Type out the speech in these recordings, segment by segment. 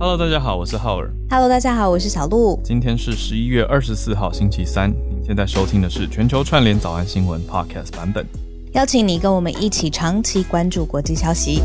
Hello，大家好，我是浩尔。Hello，大家好，我是小鹿。今天是十一月二十四号，星期三。您现在收听的是全球串联早安新闻 Podcast 版本，邀请你跟我们一起长期关注国际消息。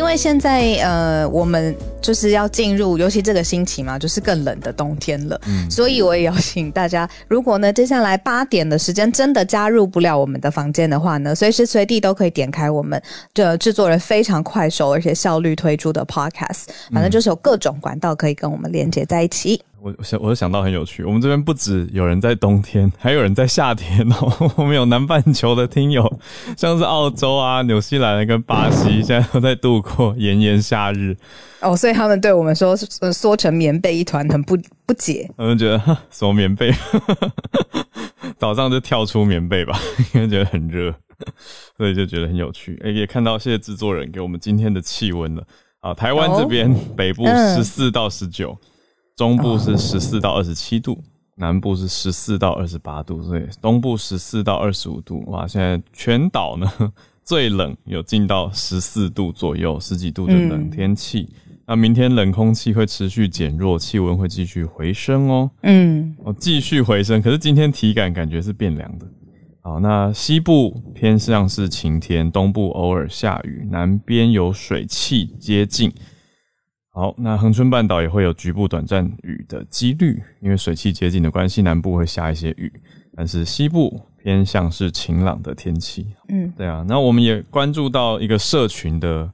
因为现在呃，我们就是要进入，尤其这个星期嘛，就是更冷的冬天了。嗯，所以我也邀请大家，如果呢接下来八点的时间真的加入不了我们的房间的话呢，随时随地都可以点开我们这制作人非常快手而且效率推出的 Podcast，反正就是有各种管道可以跟我们连接在一起。我我想，我就想到很有趣。我们这边不止有人在冬天，还有人在夏天哦。我们有南半球的听友，像是澳洲啊、纽西兰跟巴西，现在都在度过炎炎夏日。哦，所以他们对我们说缩成棉被一团，很不不解。他们觉得什么棉被？早上就跳出棉被吧，因为觉得很热，所以就觉得很有趣。哎，也看到谢谢制作人给我们今天的气温了啊。台湾这边、哦、北部十四到十九。中部是十四到二十七度，南部是十四到二十八度，所以东部十四到二十五度。哇，现在全岛呢 最冷有进到十四度左右，十几度的冷天气。嗯、那明天冷空气会持续减弱，气温会继续回升哦。嗯，哦，继续回升。可是今天体感感觉是变凉的。好，那西部偏向是晴天，东部偶尔下雨，南边有水汽接近。好，那恒春半岛也会有局部短暂雨的几率，因为水汽接近的关系，南部会下一些雨，但是西部偏向是晴朗的天气。嗯，对啊，那我们也关注到一个社群的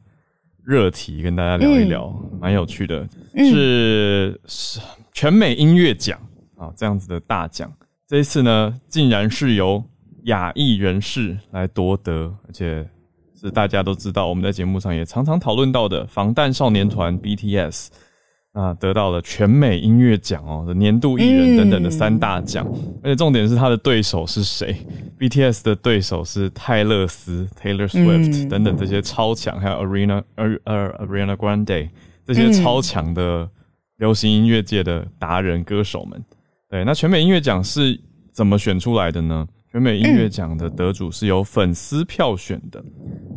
热题，跟大家聊一聊，蛮、嗯、有趣的，是是全美音乐奖啊，这样子的大奖，这一次呢，竟然是由亚裔人士来夺得，而且。是大家都知道，我们在节目上也常常讨论到的防弹少年团 BTS 啊，得到了全美音乐奖哦的年度艺人等等的三大奖，而且重点是他的对手是谁？BTS 的对手是泰勒斯 Taylor Swift 等等这些超强，还有 Ariana 呃呃 Ariana Grande 这些超强的流行音乐界的达人歌手们。对，那全美音乐奖是怎么选出来的呢？全美音乐奖的得主是由粉丝票选的，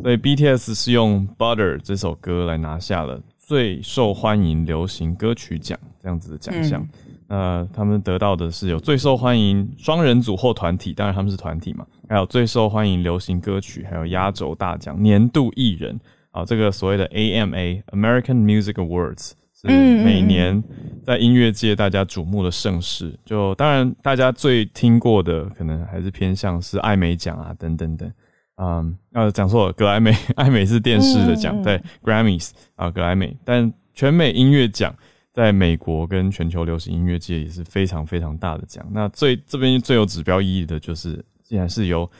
所以 BTS 是用《Butter》这首歌来拿下了最受欢迎流行歌曲奖这样子的奖项。呃，他们得到的是有最受欢迎双人组或团体，当然他们是团体嘛，还有最受欢迎流行歌曲，还有压轴大奖年度艺人啊，这个所谓的 AMA American Music Awards。是每年在音乐界大家瞩目的盛事，就当然大家最听过的可能还是偏向是艾美奖啊等等等，嗯，呃，讲错了，格莱美，艾美是电视的奖，对，Grammys 啊，格莱美，但全美音乐奖在美国跟全球流行音乐界也是非常非常大的奖。那最这边最有指标意义的就是，既然是由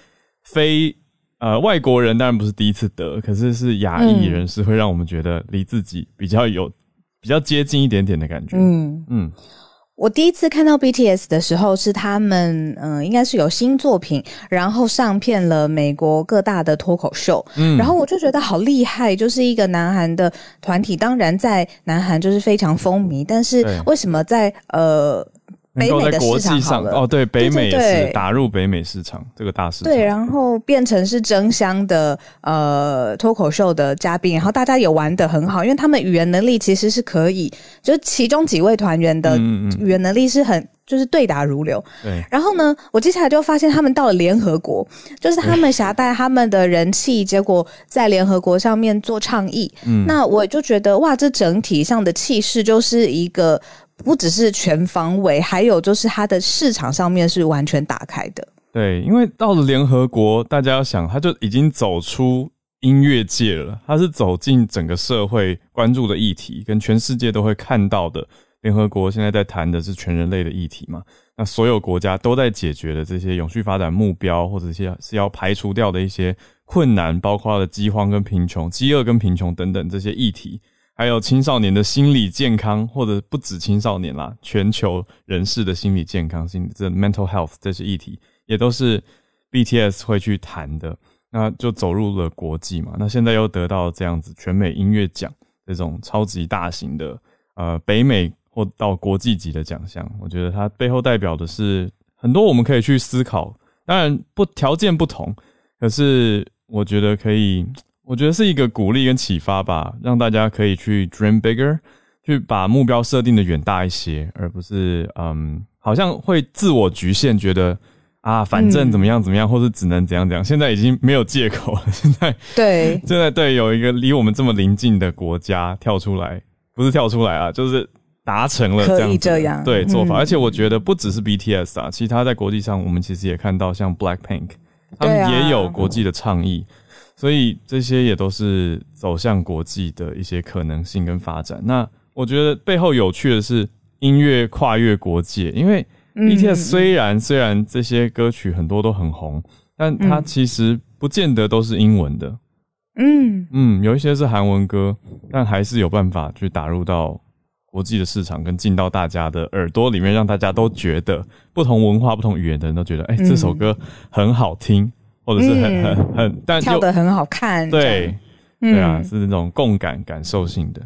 非呃外国人，当然不是第一次得，可是是亚裔人士会让我们觉得离自己比较有。比较接近一点点的感觉。嗯嗯，我第一次看到 BTS 的时候是他们，嗯、呃，应该是有新作品，然后上片了美国各大的脱口秀。嗯，然后我就觉得好厉害，就是一个南韩的团体，当然在南韩就是非常风靡，但是为什么在呃？北美的市场上哦，对，北美也是打入北美市场这个大市场。对，然后变成是争相的呃脱口秀的嘉宾，然后大家也玩的很好，因为他们语言能力其实是可以，就是其中几位团员的语言能力是很就是对答如流。对，然后呢，我接下来就发现他们到了联合国，就是他们携带他们的人气，结果在联合国上面做倡议。嗯，那我就觉得哇，这整体上的气势就是一个。不只是全方位，还有就是它的市场上面是完全打开的。对，因为到了联合国，大家要想，他就已经走出音乐界了，他是走进整个社会关注的议题，跟全世界都会看到的。联合国现在在谈的是全人类的议题嘛？那所有国家都在解决的这些永续发展目标，或者一些是要排除掉的一些困难，包括了饥荒跟贫穷、饥饿跟贫穷等等这些议题。还有青少年的心理健康，或者不止青少年啦，全球人士的心理健康、心理这 mental health 这些议题，也都是 BTS 会去谈的。那就走入了国际嘛。那现在又得到这样子全美音乐奖这种超级大型的呃北美或到国际级的奖项，我觉得它背后代表的是很多我们可以去思考。当然不条件不同，可是我觉得可以。我觉得是一个鼓励跟启发吧，让大家可以去 dream bigger，去把目标设定的远大一些，而不是嗯，好像会自我局限，觉得啊，反正怎么样怎么样，嗯、或是只能怎样怎样。现在已经没有借口了，现在对，现在对有一个离我们这么临近的国家跳出来，不是跳出来啊，就是达成了这样对做法。嗯、而且我觉得不只是 BTS 啊，其他在国际上，我们其实也看到像 Blackpink，他们也有国际的倡议。所以这些也都是走向国际的一些可能性跟发展。那我觉得背后有趣的是音乐跨越国界，因为 BTS 虽然、嗯、虽然这些歌曲很多都很红，但它其实不见得都是英文的。嗯嗯，有一些是韩文歌，但还是有办法去打入到国际的市场，跟进到大家的耳朵里面，让大家都觉得不同文化、不同语言的人都觉得，哎、欸，这首歌很好听。或者是很、嗯、很很，但跳得很好看，对，对啊，是那种共感感受性的。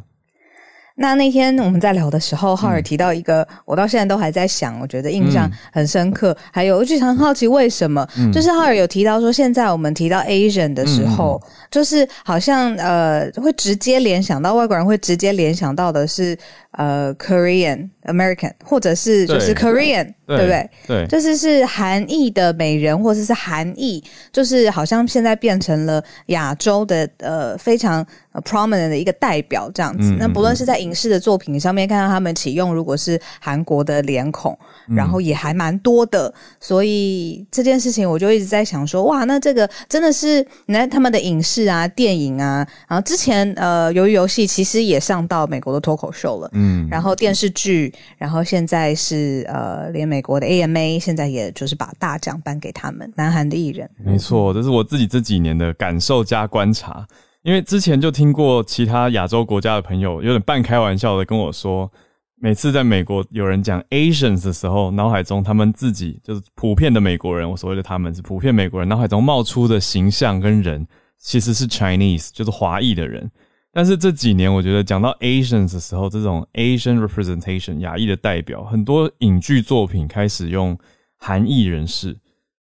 那那天我们在聊的时候，浩尔提到一个，嗯、我到现在都还在想，我觉得印象很深刻。嗯、还有，我就很好奇为什么，嗯、就是浩尔有提到说，现在我们提到 Asian 的时候，嗯、就是好像呃，会直接联想到外国人会直接联想到的是呃，Korean American，或者是就是 Korean，对，对不对？对，就是是韩裔的美人，或者是韩裔，就是好像现在变成了亚洲的呃非常。prominent 的一个代表这样子，嗯、那不论是在影视的作品上面看到他们启用，如果是韩国的脸孔，嗯、然后也还蛮多的，所以这件事情我就一直在想说，哇，那这个真的是你看他们的影视啊、电影啊，然后之前呃，由于游戏其实也上到美国的脱口秀了，嗯，然后电视剧，然后现在是呃，连美国的 AMA 现在也就是把大奖颁给他们南韩的艺人，没错，这是我自己这几年的感受加观察。因为之前就听过其他亚洲国家的朋友有点半开玩笑的跟我说，每次在美国有人讲 Asians 的时候，脑海中他们自己就是普遍的美国人，我所谓的他们是普遍美国人，脑海中冒出的形象跟人其实是 Chinese，就是华裔的人。但是这几年我觉得讲到 Asians 的时候，这种 Asian representation 亚裔的代表，很多影剧作品开始用韩裔人士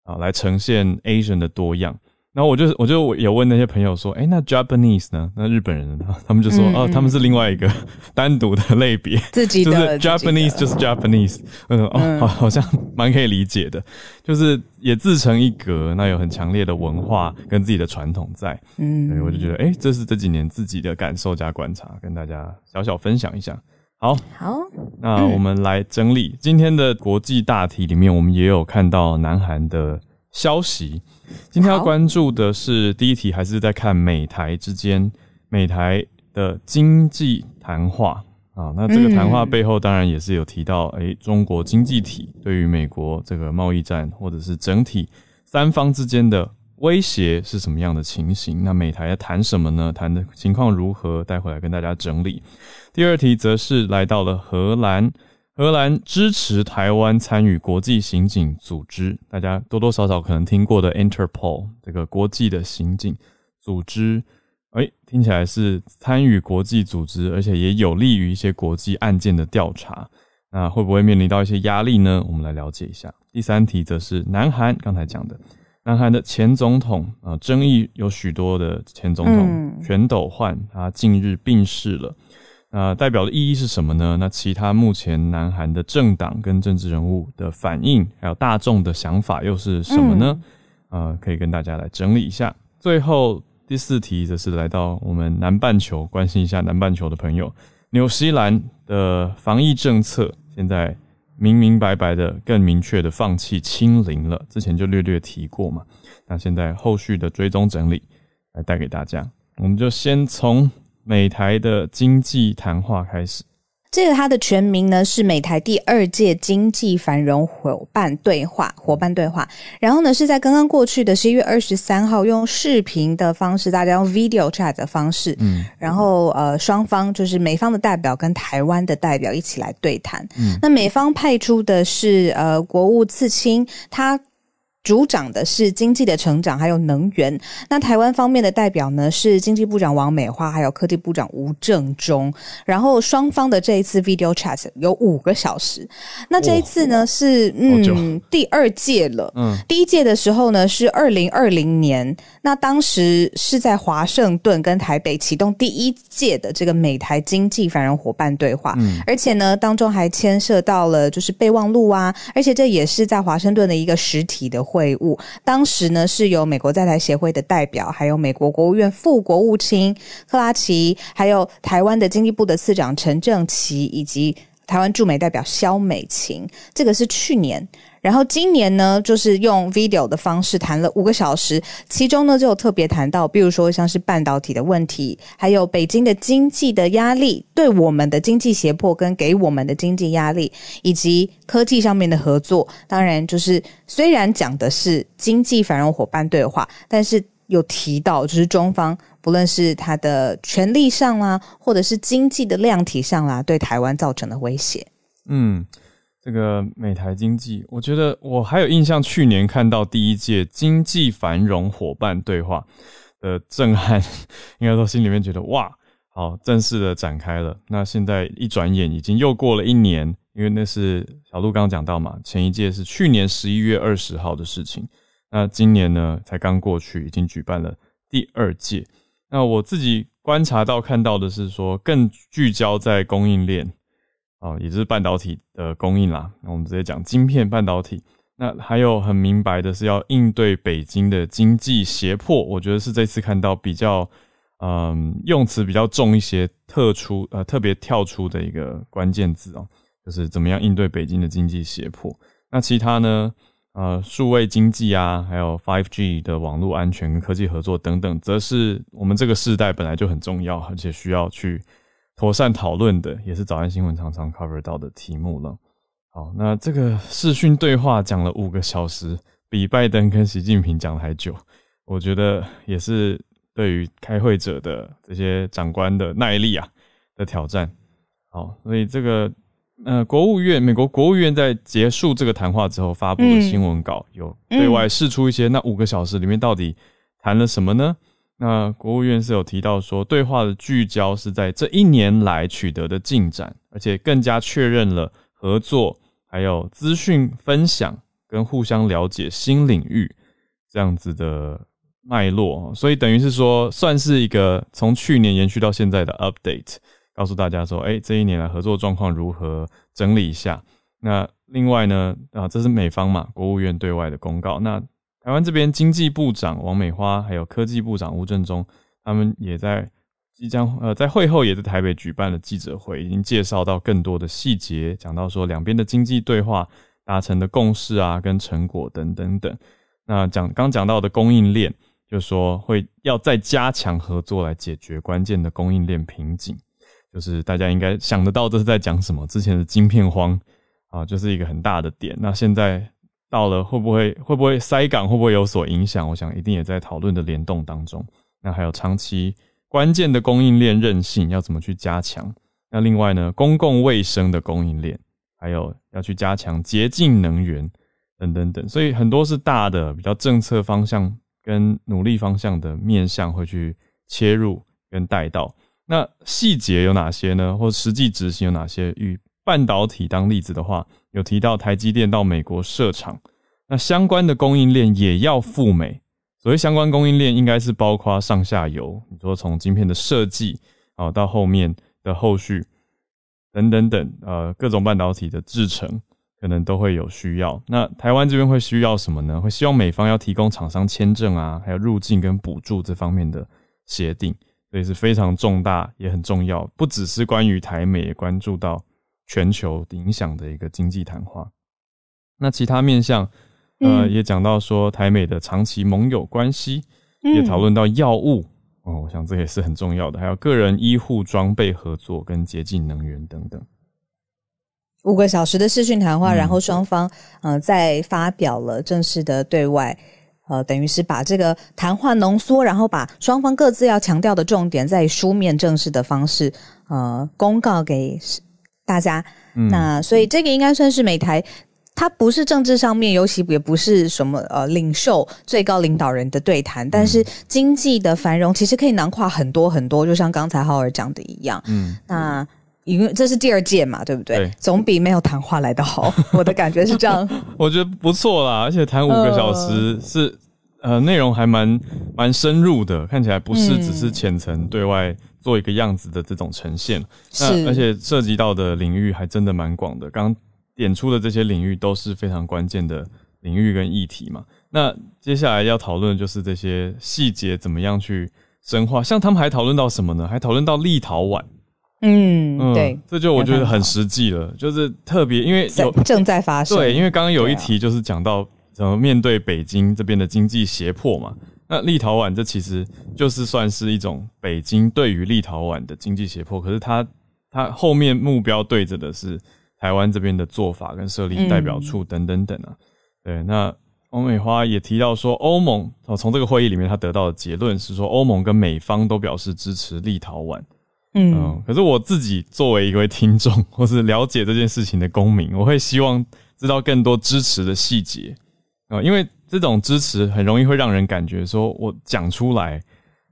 啊来呈现 Asian 的多样。然后我就我就有问那些朋友说，哎，那 Japanese 呢？那日本人呢？他们就说，嗯、哦，他们是另外一个 单独的类别，自己的，就是 Japanese 就是 Japanese，嗯，哦，好，好像蛮可以理解的，就是也自成一格，那有很强烈的文化跟自己的传统在，嗯，所以我就觉得，哎，这是这几年自己的感受加观察，跟大家小小分享一下。好，好，那我们来整理、嗯、今天的国际大题里面，我们也有看到南韩的消息。今天要关注的是第一题，还是在看美台之间美台的经济谈话啊？那这个谈话背后当然也是有提到，诶、欸，中国经济体对于美国这个贸易战或者是整体三方之间的威胁是什么样的情形？那美台要谈什么呢？谈的情况如何？待会来跟大家整理。第二题则是来到了荷兰。荷兰支持台湾参与国际刑警组织，大家多多少少可能听过的 Interpol 这个国际的刑警组织，哎、欸，听起来是参与国际组织，而且也有利于一些国际案件的调查。那会不会面临到一些压力呢？我们来了解一下。第三题则是南韩刚才讲的，南韩的前总统啊，争议有许多的前总统全斗焕，他近日病逝了。那代表的意义是什么呢？那其他目前南韩的政党跟政治人物的反应，还有大众的想法又是什么呢？嗯、呃，可以跟大家来整理一下。最后第四题则是来到我们南半球，关心一下南半球的朋友。纽西兰的防疫政策现在明明白白的、更明确的放弃清零了，之前就略略提过嘛。那现在后续的追踪整理来带给大家，我们就先从。美台的经济谈话开始。这个它的全名呢是美台第二届经济繁荣伙伴对话，伙伴对话。然后呢是在刚刚过去的十一月二十三号，用视频的方式，大家用 video chat 的方式，嗯，然后呃双方就是美方的代表跟台湾的代表一起来对谈。嗯，那美方派出的是呃国务次卿，他。主掌的是经济的成长，还有能源。那台湾方面的代表呢，是经济部长王美花，还有科技部长吴正中。然后双方的这一次 video chat 有五个小时。那这一次呢，是嗯第二届了。嗯，第一届的时候呢是二零二零年，那当时是在华盛顿跟台北启动第一届的这个美台经济繁荣伙伴对话。嗯，而且呢当中还牵涉到了就是备忘录啊，而且这也是在华盛顿的一个实体的会。会晤当时呢，是由美国在台协会的代表，还有美国国务院副国务卿克拉奇，还有台湾的经济部的次长陈正奇，以及台湾驻美代表肖美琴。这个是去年。然后今年呢，就是用 video 的方式谈了五个小时，其中呢就有特别谈到，比如说像是半导体的问题，还有北京的经济的压力，对我们的经济胁迫跟给我们的经济压力，以及科技上面的合作。当然，就是虽然讲的是经济繁荣伙伴对话，但是有提到就是中方不论是他的权力上啦，或者是经济的量体上啦，对台湾造成的威胁。嗯。这个美台经济，我觉得我还有印象，去年看到第一届经济繁荣伙伴对话的震撼，应该说心里面觉得哇，好，正式的展开了。那现在一转眼已经又过了一年，因为那是小鹿刚刚讲到嘛，前一届是去年十一月二十号的事情，那今年呢才刚过去，已经举办了第二届。那我自己观察到看到的是说，更聚焦在供应链。哦，也就是半导体的供应啦。那我们直接讲晶片半导体。那还有很明白的是要应对北京的经济胁迫，我觉得是这次看到比较，嗯，用词比较重一些，特出呃特别跳出的一个关键字哦，就是怎么样应对北京的经济胁迫。那其他呢，呃，数位经济啊，还有 5G 的网络安全跟科技合作等等，则是我们这个世代本来就很重要，而且需要去。妥善讨论的也是早安新闻常常 cover 到的题目了。好，那这个视讯对话讲了五个小时，比拜登跟习近平讲的还久。我觉得也是对于开会者的这些长官的耐力啊的挑战。好，所以这个呃，国务院美国国务院在结束这个谈话之后发布的新闻稿，有对外释出一些，那五个小时里面到底谈了什么呢？那国务院是有提到说，对话的聚焦是在这一年来取得的进展，而且更加确认了合作，还有资讯分享跟互相了解新领域这样子的脉络，所以等于是说，算是一个从去年延续到现在的 update，告诉大家说，哎，这一年来合作状况如何，整理一下。那另外呢，啊，这是美方嘛，国务院对外的公告。那台湾这边经济部长王美花，还有科技部长吴正中，他们也在即将呃在会后也在台北举办了记者会，已经介绍到更多的细节，讲到说两边的经济对话达成的共识啊，跟成果等等等。那讲刚讲到的供应链，就说会要再加强合作来解决关键的供应链瓶颈，就是大家应该想得到这是在讲什么？之前的晶片荒啊，就是一个很大的点。那现在。到了会不会会不会塞港，会不会有所影响？我想一定也在讨论的联动当中。那还有长期关键的供应链韧性要怎么去加强？那另外呢，公共卫生的供应链，还有要去加强洁净能源等等等。所以很多是大的比较政策方向跟努力方向的面向会去切入跟带到。那细节有哪些呢？或实际执行有哪些？与半导体当例子的话。有提到台积电到美国设厂，那相关的供应链也要赴美。所谓相关供应链，应该是包括上下游，你说从晶片的设计啊，到后面的后续等等等，呃，各种半导体的制程，可能都会有需要。那台湾这边会需要什么呢？会希望美方要提供厂商签证啊，还有入境跟补助这方面的协定，所以是非常重大也很重要，不只是关于台美，也关注到。全球影响的一个经济谈话，那其他面向，呃，也讲到说台美的长期盟友关系，也讨论到药物哦，我想这也是很重要的，还有个人医护装备合作跟洁净能源等等。五个小时的视讯谈话，然后双方呃再发表了正式的对外，呃，等于是把这个谈话浓缩，然后把双方各自要强调的重点，在书面正式的方式呃公告给。大家，那所以这个应该算是美台它不是政治上面，尤其也不是什么呃领袖、最高领导人的对谈，但是经济的繁荣其实可以囊括很多很多，就像刚才浩尔讲的一样。嗯，那因为这是第二届嘛，对不对？对，总比没有谈话来的好。我的感觉是这样。我觉得不错啦，而且谈五个小时是呃内容还蛮蛮深入的，看起来不是只是浅层对外做一个样子的这种呈现。那，而且涉及到的领域还真的蛮广的。刚。点出的这些领域都是非常关键的领域跟议题嘛。那接下来要讨论的就是这些细节怎么样去深化。像他们还讨论到什么呢？还讨论到立陶宛。嗯，嗯对，这就我觉得很实际了，就是特别因为有正在发生。对，因为刚刚有一题就是讲到怎么面对北京这边的经济胁迫嘛。那立陶宛这其实就是算是一种北京对于立陶宛的经济胁迫，可是它它后面目标对着的是。台湾这边的做法跟设立代表处等等等啊，对，那欧美花也提到说，欧盟哦，从这个会议里面他得到的结论是说，欧盟跟美方都表示支持立陶宛，嗯，可是我自己作为一位听众或是了解这件事情的公民，我会希望知道更多支持的细节啊，因为这种支持很容易会让人感觉说我讲出来，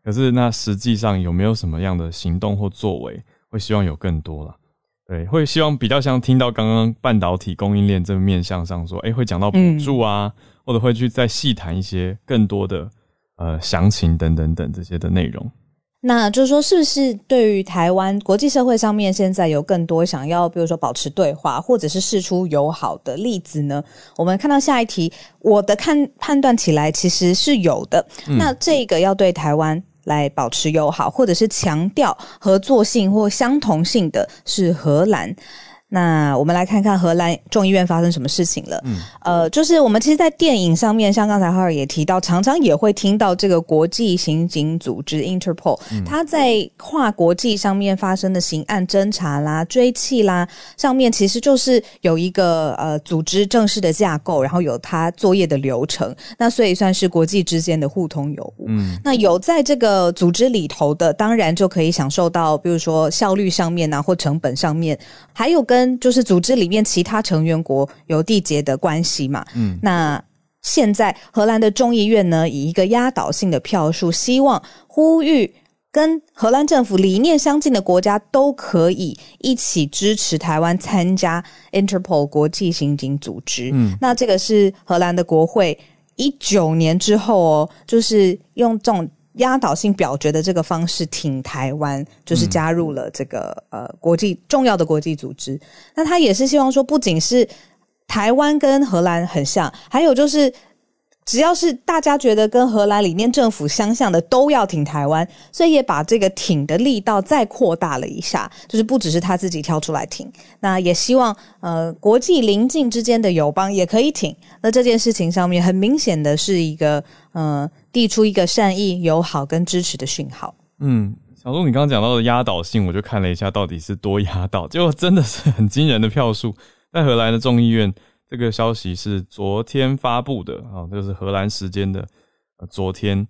可是那实际上有没有什么样的行动或作为，会希望有更多了。对，会希望比较像听到刚刚半导体供应链这个面向上说，诶，会讲到补助啊，嗯、或者会去再细谈一些更多的呃详情等等等这些的内容。那就是说，是不是对于台湾国际社会上面现在有更多想要，比如说保持对话，或者是释出友好的例子呢？我们看到下一题，我的看判断起来其实是有的。嗯、那这个要对台湾。来保持友好，或者是强调合作性或相同性的是荷兰。那我们来看看荷兰众议院发生什么事情了。嗯，呃，就是我们其实，在电影上面，像刚才哈尔也提到，常常也会听到这个国际刑警组织 Interpol，它在跨国际上面发生的刑案侦查啦、追缉啦，上面其实就是有一个呃组织正式的架构，然后有它作业的流程。那所以算是国际之间的互通有无。嗯，那有在这个组织里头的，当然就可以享受到，比如说效率上面啊，或成本上面，还有跟跟就是组织里面其他成员国有缔结的关系嘛，嗯，那现在荷兰的众议院呢，以一个压倒性的票数，希望呼吁跟荷兰政府理念相近的国家都可以一起支持台湾参加 Interpol 国际刑警组织。嗯，那这个是荷兰的国会一九年之后哦，就是用这种。压倒性表决的这个方式挺台湾，就是加入了这个、嗯、呃国际重要的国际组织。那他也是希望说，不仅是台湾跟荷兰很像，还有就是。只要是大家觉得跟荷兰里面政府相像的，都要挺台湾，所以也把这个挺的力道再扩大了一下，就是不只是他自己跳出来挺，那也希望呃国际邻近之间的友邦也可以挺。那这件事情上面很明显的是一个呃递出一个善意、友好跟支持的讯号。嗯，小鹿，你刚刚讲到的压倒性，我就看了一下到底是多压倒，结果真的是很惊人的票数，在荷兰的众议院。这个消息是昨天发布的啊，这、就是荷兰时间的昨天，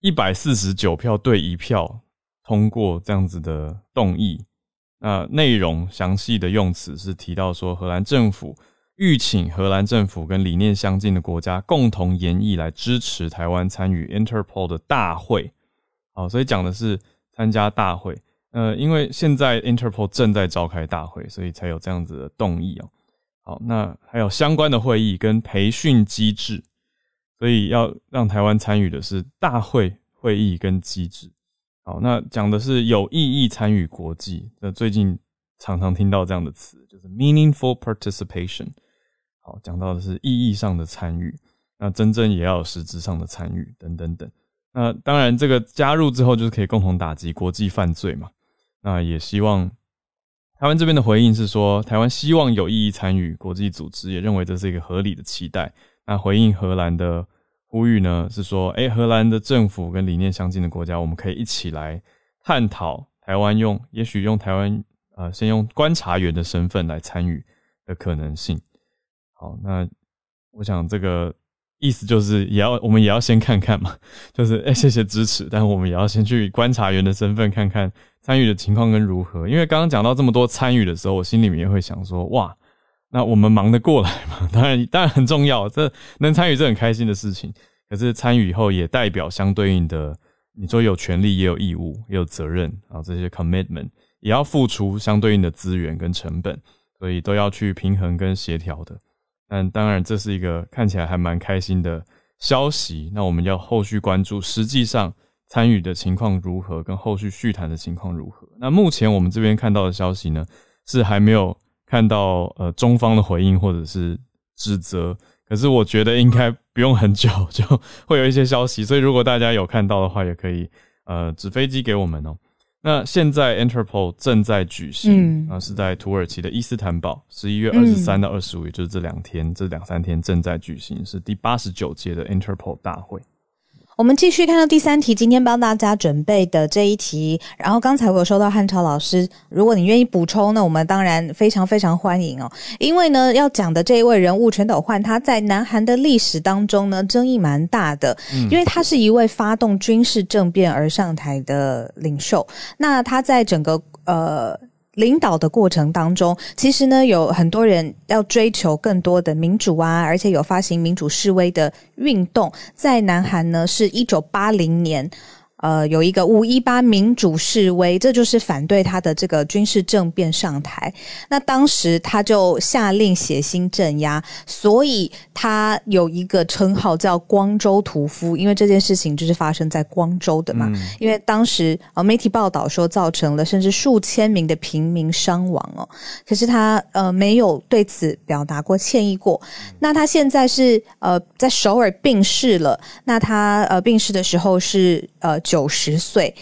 一百四十九票对一票通过这样子的动议。那内容详细的用词是提到说，荷兰政府欲请荷兰政府跟理念相近的国家共同研议来支持台湾参与 Interpol 的大会。好，所以讲的是参加大会。呃，因为现在 Interpol 正在召开大会，所以才有这样子的动议哦。好，那还有相关的会议跟培训机制，所以要让台湾参与的是大会会议跟机制。好，那讲的是有意义参与国际。那最近常常听到这样的词，就是 meaningful participation。好，讲到的是意义上的参与，那真正也要有实质上的参与，等等等。那当然，这个加入之后就是可以共同打击国际犯罪嘛。那也希望。台湾这边的回应是说，台湾希望有意义参与国际组织，也认为这是一个合理的期待。那回应荷兰的呼吁呢，是说，诶，荷兰的政府跟理念相近的国家，我们可以一起来探讨台湾用，也许用台湾，呃，先用观察员的身份来参与的可能性。好，那我想这个意思就是，也要我们也要先看看嘛，就是，诶，谢谢支持，但我们也要先去观察员的身份看看。参与的情况跟如何？因为刚刚讲到这么多参与的时候，我心里面也会想说：哇，那我们忙得过来吗？当然，当然很重要，这能参与是很开心的事情。可是参与以后也代表相对应的，你说有权利也有义务，也有责任啊，这些 commitment 也要付出相对应的资源跟成本，所以都要去平衡跟协调的。但当然，这是一个看起来还蛮开心的消息。那我们要后续关注，实际上参与的情况如何，跟后续续谈的情况如何。那目前我们这边看到的消息呢，是还没有看到呃中方的回应或者是指责。可是我觉得应该不用很久就会有一些消息，所以如果大家有看到的话，也可以呃纸飞机给我们哦。那现在 Interpol 正在举行，啊、嗯、是在土耳其的伊斯坦堡，十一月二十三到二十五，也就是这两天，这两三天正在举行，是第八十九届的 Interpol 大会。我们继续看到第三题，今天帮大家准备的这一题。然后刚才我有收到汉朝老师，如果你愿意补充，那我们当然非常非常欢迎哦。因为呢，要讲的这一位人物全斗焕，他在南韩的历史当中呢，争议蛮大的，因为他是一位发动军事政变而上台的领袖。那他在整个呃。领导的过程当中，其实呢，有很多人要追求更多的民主啊，而且有发行民主示威的运动。在南韩呢，是一九八零年。呃，有一个五一八民主示威，这就是反对他的这个军事政变上台。那当时他就下令血腥镇压，所以他有一个称号叫“光州屠夫”，因为这件事情就是发生在光州的嘛。嗯、因为当时呃媒体报道说造成了甚至数千名的平民伤亡哦，可是他呃没有对此表达过歉意过。那他现在是呃在首尔病逝了。那他呃病逝的时候是呃。九十岁，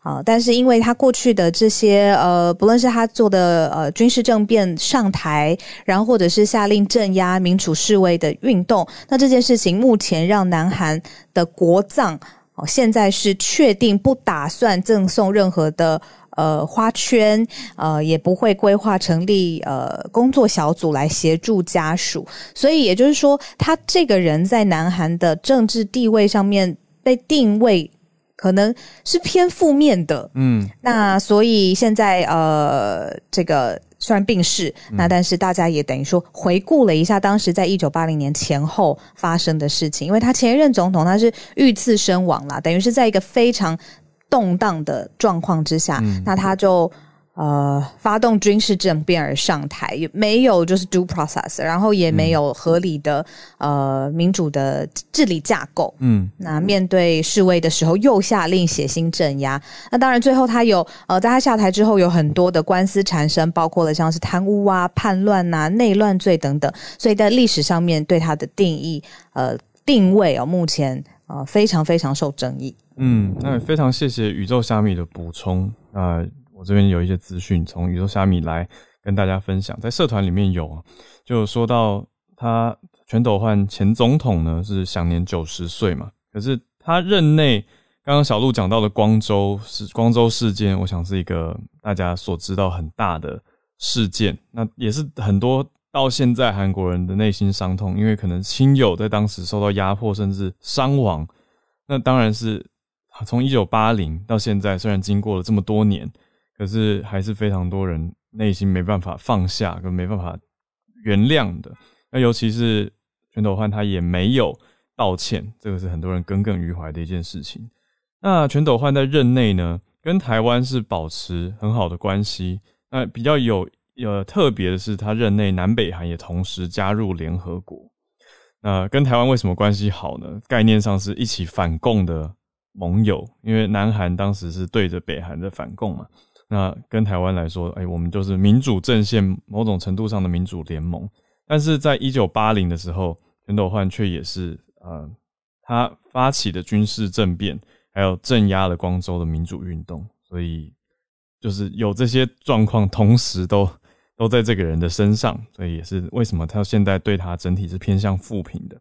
啊！但是因为他过去的这些呃，不论是他做的呃军事政变上台，然后或者是下令镇压民主示威的运动，那这件事情目前让南韩的国葬哦，现在是确定不打算赠送任何的呃花圈，呃，也不会规划成立呃工作小组来协助家属，所以也就是说，他这个人在南韩的政治地位上面被定位。可能是偏负面的，嗯，那所以现在呃，这个虽然病逝，嗯、那但是大家也等于说回顾了一下当时在一九八零年前后发生的事情，因为他前一任总统他是遇刺身亡啦，等于是在一个非常动荡的状况之下，嗯、那他就。呃，发动军事政变而上台，也没有就是 due process，然后也没有合理的、嗯、呃民主的治理架构。嗯，那面对示威的时候，又下令血腥镇压。那当然，最后他有呃，在他下台之后，有很多的官司缠身，包括了像是贪污啊、叛乱啊、内乱罪等等。所以在历史上面对他的定义呃定位哦，目前呃非常非常受争议。嗯，那也非常谢谢宇宙虾米的补充啊。呃我这边有一些资讯，从宇宙虾米来跟大家分享，在社团里面有，就说到他全斗焕前总统呢是享年九十岁嘛，可是他任内，刚刚小路讲到的光州是光州事件，我想是一个大家所知道很大的事件，那也是很多到现在韩国人的内心伤痛，因为可能亲友在当时受到压迫甚至伤亡，那当然是从一九八零到现在，虽然经过了这么多年。可是还是非常多人内心没办法放下跟没办法原谅的。那尤其是全斗焕他也没有道歉，这个是很多人耿耿于怀的一件事情。那全斗焕在任内呢，跟台湾是保持很好的关系。那比较有呃特别的是，他任内南北韩也同时加入联合国。那跟台湾为什么关系好呢？概念上是一起反共的盟友，因为南韩当时是对着北韩的反共嘛。那跟台湾来说，哎、我们就是民主阵线，某种程度上的民主联盟。但是在一九八零的时候，全斗焕却也是呃，他发起的军事政变，还有镇压了光州的民主运动。所以就是有这些状况，同时都都在这个人的身上，所以也是为什么他现在对他整体是偏向负评的。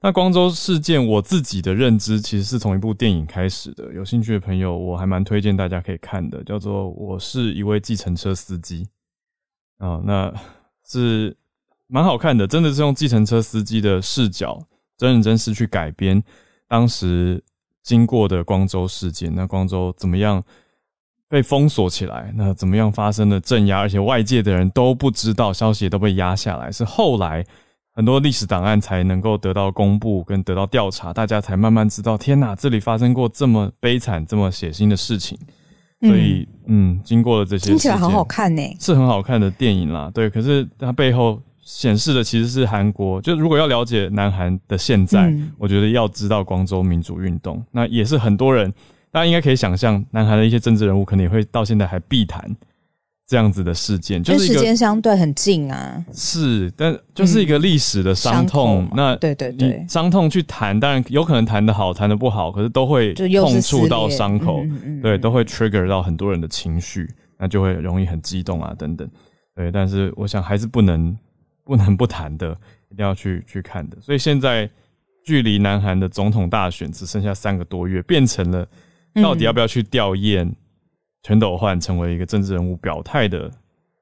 那光州事件，我自己的认知其实是从一部电影开始的。有兴趣的朋友，我还蛮推荐大家可以看的，叫做《我是一位计程车司机》啊，那是蛮好看的，真的是用计程车司机的视角，真人真事去改编当时经过的光州事件。那光州怎么样被封锁起来，那怎么样发生的镇压，而且外界的人都不知道，消息也都被压下来，是后来很多历史档案才能够得到公布跟得到调查，大家才慢慢知道，天哪，这里发生过这么悲惨、这么血腥的事情。所以，嗯，经过了这些，听起来好好看呢，是很好看的电影啦。对，可是它背后显示的其实是韩国。就如果要了解南韩的现在，嗯，我觉得要知道光州民主运动，那也是很多人。大家应该可以想象，南韩的一些政治人物可能也会到现在还避谈这样子的事件，就是时间相对很近啊。是，但就是一个历史的伤痛。嗯、那对对对，伤痛去谈，当然有可能谈得好，谈得不好，可是都会碰触到伤口，嗯嗯嗯、对，都会 trigger 到很多人的情绪，那就会容易很激动啊等等。对，但是我想还是不能不能不谈的，一定要去去看的。所以现在距离南韩的总统大选只剩下三个多月，变成了。到底要不要去吊唁全斗焕成为一个政治人物表态的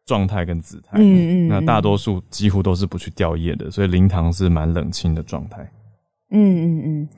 状态跟姿态？嗯嗯，那大多数几乎都是不去吊唁的，所以灵堂是蛮冷清的状态。嗯嗯嗯。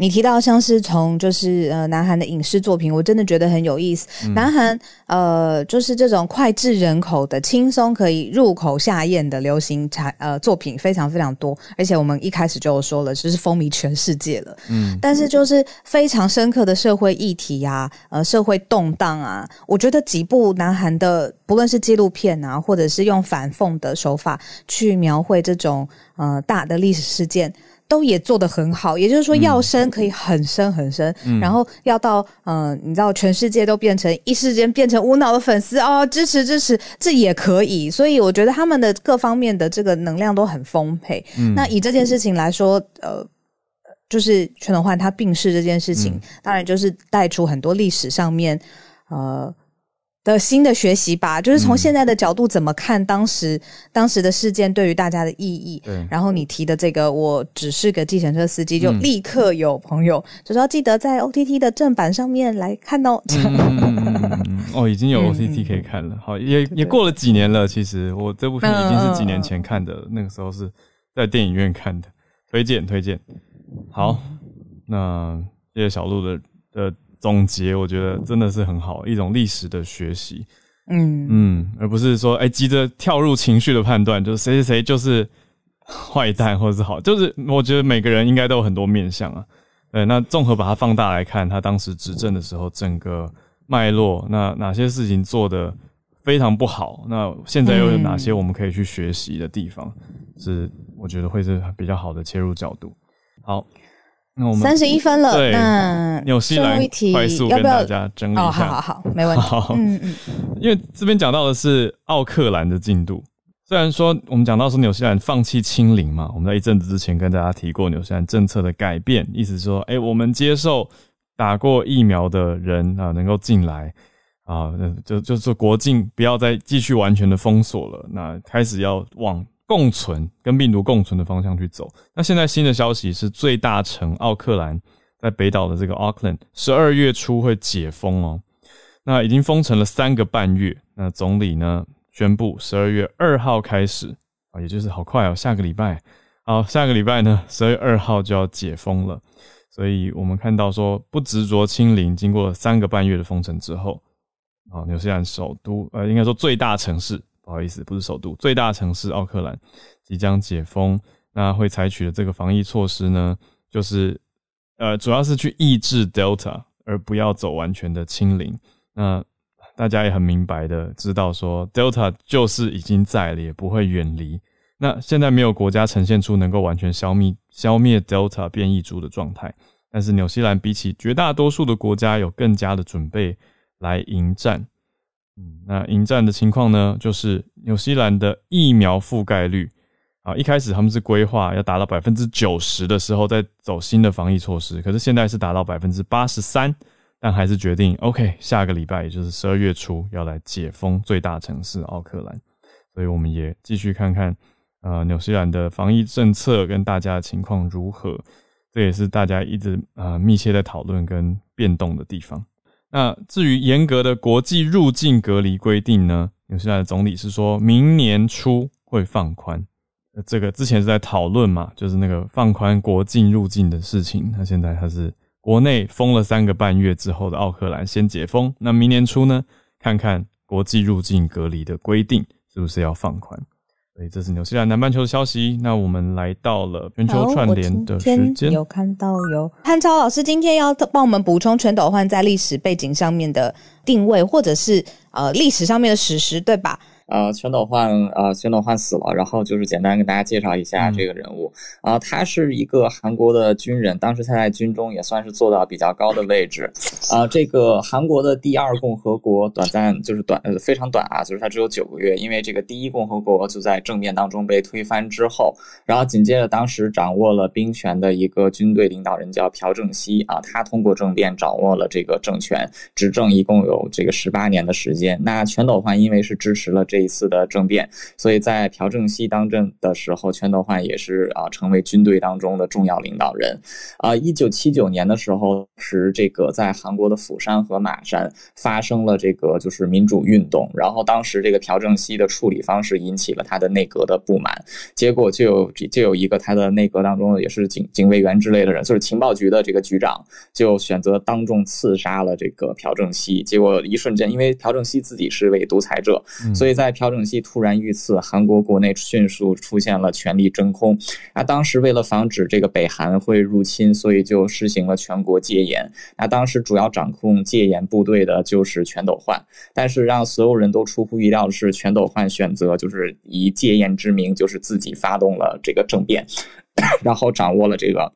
你提到像是从就是呃南韩的影视作品，我真的觉得很有意思。嗯、南韩呃就是这种脍炙人口的、轻松可以入口下咽的流行产呃作品非常非常多，而且我们一开始就说了，就是风靡全世界了。嗯，但是就是非常深刻的社会议题啊，呃社会动荡啊，我觉得几部南韩的不论是纪录片啊，或者是用反讽的手法去描绘这种呃大的历史事件。都也做得很好，也就是说，要深可以很深很深，嗯、然后要到嗯、呃，你知道，全世界都变成一时间变成无脑的粉丝哦，支持支持，这也可以。所以我觉得他们的各方面的这个能量都很丰沛。嗯、那以这件事情来说，呃，就是全斗焕他病逝这件事情，嗯、当然就是带出很多历史上面呃。的新的学习吧，就是从现在的角度怎么看当时、嗯、当时的事件对于大家的意义。对。然后你提的这个，我只是个计程车司机，就立刻有朋友、嗯、就说要记得在 OTT 的正版上面来看哦。嗯、哦，已经有 OTT 可以看了。好，也也过了几年了。其实我这部片已经是几年前看的，嗯、那个时候是在电影院看的。推荐推荐。好，那谢谢小鹿的的。总结，我觉得真的是很好，一种历史的学习，嗯。嗯，而不是说哎急着跳入情绪的判断，就是谁谁谁就是坏蛋或者是好，就是我觉得每个人应该都有很多面相啊，对，那综合把它放大来看，他当时执政的时候整个脉络，那哪些事情做得非常不好，那现在又有哪些我们可以去学习的地方，嗯、是我觉得会是比较好的切入角度，好。三十一分了，对那纽西兰快速跟大家整理一下，哦，好好好，没问题。好，嗯嗯，因为这边讲到的是奥克兰的进度。虽然说我们讲到说纽西兰放弃清零嘛，我们在一阵子之前跟大家提过纽西兰政策的改变，意思是说，哎，我们接受打过疫苗的人啊能够进来啊，就就是国境不要再继续完全的封锁了，那开始要往。共存跟病毒共存的方向去走。那现在新的消息是，最大城奥克兰在北岛的这个 Auckland，十二月初会解封哦。那已经封城了三个半月。那总理呢宣布，十二月二号开始啊，也就是好快哦，下个礼拜。好，下个礼拜呢，十二月二号就要解封了。所以我们看到说，不执着清零，经过了三个半月的封城之后，啊，纽西兰首都呃，应该说最大城市。不好意思，不是首都，最大城市奥克兰即将解封。那会采取的这个防疫措施呢，就是呃，主要是去抑制 Delta，而不要走完全的清零。那大家也很明白的知道说，Delta 就是已经在了，也不会远离。那现在没有国家呈现出能够完全消灭消灭 Delta 变异株的状态，但是纽西兰比起绝大多数的国家有更加的准备来迎战。嗯，那迎战的情况呢，就是纽西兰的疫苗覆盖率啊，一开始他们是规划要达到百分之九十的时候再走新的防疫措施，可是现在是达到百分之八十三，但还是决定 OK，下个礼拜也就是十二月初要来解封最大城市奥克兰，所以我们也继续看看呃纽西兰的防疫政策跟大家的情况如何，这也是大家一直呃密切在讨论跟变动的地方。那至于严格的国际入境隔离规定呢？纽西兰的总理是说明年初会放宽。这个之前是在讨论嘛，就是那个放宽国境入境的事情。那现在它是国内封了三个半月之后的奥克兰先解封，那明年初呢，看看国际入境隔离的规定是不是要放宽。所以这是纽西兰南半球的消息。那我们来到了全球串联的时间，有看到有汉超老师今天要帮我们补充全斗焕在历史背景上面的定位，或者是呃历史上面的史实，对吧？呃，全斗焕，呃，全斗焕死了，然后就是简单跟大家介绍一下这个人物。啊、嗯呃，他是一个韩国的军人，当时他在军中也算是做到比较高的位置。啊、呃，这个韩国的第二共和国短暂就是短，呃，非常短啊，就是他只有九个月，因为这个第一共和国就在政变当中被推翻之后，然后紧接着当时掌握了兵权的一个军队领导人叫朴正熙啊，他通过政变掌握了这个政权，执政一共有这个十八年的时间。那全斗焕因为是支持了这。这一次的政变，所以在朴正熙当政的时候，全斗焕也是啊成为军队当中的重要领导人。啊，一九七九年的时候，是这个在韩国的釜山和马山发生了这个就是民主运动，然后当时这个朴正熙的处理方式引起了他的内阁的不满，结果就有就有一个他的内阁当中也是警警卫员之类的人，就是情报局的这个局长，就选择当众刺杀了这个朴正熙。结果一瞬间，因为朴正熙自己是位独裁者，所以在在朴正熙突然遇刺，韩国国内迅速出现了权力真空。那当时为了防止这个北韩会入侵，所以就实行了全国戒严。那当时主要掌控戒严部队的就是全斗焕，但是让所有人都出乎意料的是，全斗焕选择就是以戒严之名，就是自己发动了这个政变，然后掌握了这个。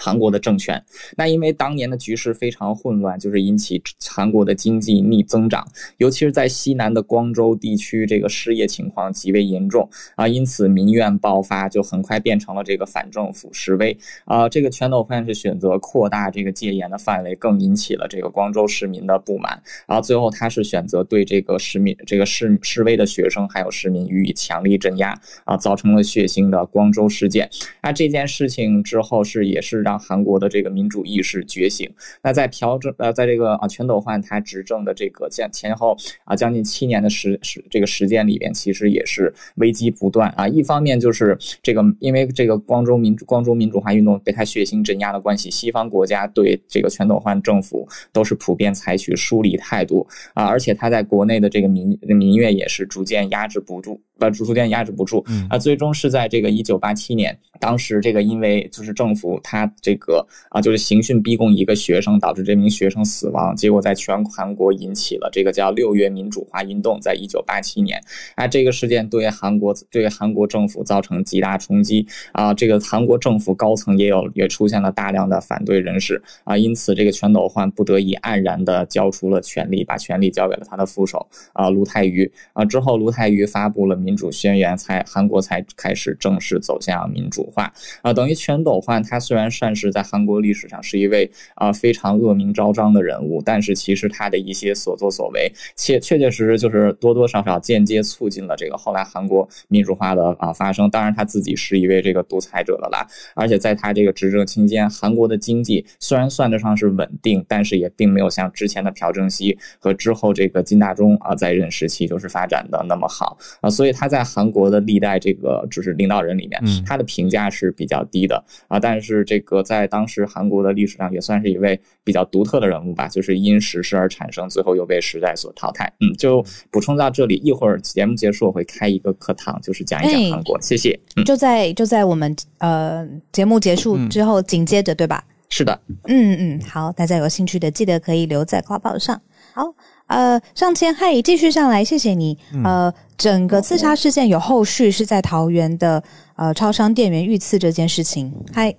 韩国的政权，那因为当年的局势非常混乱，就是引起韩国的经济逆增长，尤其是在西南的光州地区，这个失业情况极为严重啊，因此民怨爆发，就很快变成了这个反政府示威啊。这个全斗焕是选择扩大这个戒严的范围，更引起了这个光州市民的不满。然后最后他是选择对这个市民、这个示示威的学生还有市民予以强力镇压啊，造成了血腥的光州事件。那这件事情之后是也是。让韩国的这个民主意识觉醒。那在朴正呃，在这个啊全斗焕他执政的这个前前后啊将近七年的时时这个时间里边，其实也是危机不断啊。一方面就是这个因为这个光州民主光州民主化运动被他血腥镇压的关系，西方国家对这个全斗焕政府都是普遍采取疏离态度啊。而且他在国内的这个民民怨也是逐渐压制不住，呃，逐渐压制不住啊。最终是在这个一九八七年，当时这个因为就是政府他。这个啊，就是刑讯逼供一个学生，导致这名学生死亡，结果在全韩国引起了这个叫六月民主化运动，在一九八七年，啊，这个事件对韩国对韩国政府造成极大冲击啊，这个韩国政府高层也有也出现了大量的反对人士啊，因此这个全斗焕不得已黯然的交出了权力，把权力交给了他的副手啊卢泰愚啊，之后卢泰愚发布了民主宣言，才韩国才开始正式走向民主化。啊，等于全斗焕他虽然算是在韩国历史上是一位啊非常恶名昭彰的人物，但是其实他的一些所作所为，确确确实实就是多多少少间接促进了这个后来韩国民主化的啊发生。当然他自己是一位这个独裁者了啦，而且在他这个执政期间，韩国的经济虽然算得上是稳定，但是也并没有像之前的朴正熙和之后这个金大中啊在任时期就是发展的那么好。啊，所以他在韩国的历代这个就是领导人里面，他的评价是比较低的啊，但是这个。在当时韩国的历史上，也算是一位比较独特的人物吧，就是因时势而产生，最后又被时代所淘汰。嗯，就补充到这里。一会儿节目结束，我会开一个课堂，就是讲一讲韩国。谢谢。嗯，就在就在我们呃节目结束之后，紧接着对吧？是的。嗯嗯，好，大家有兴趣的记得可以留在 Clubhouse 上。好，呃，上千，嗨，继续上来，谢谢你。呃，整个刺杀事件有后续，是在桃园的呃超商店员遇刺这件事情。嗨。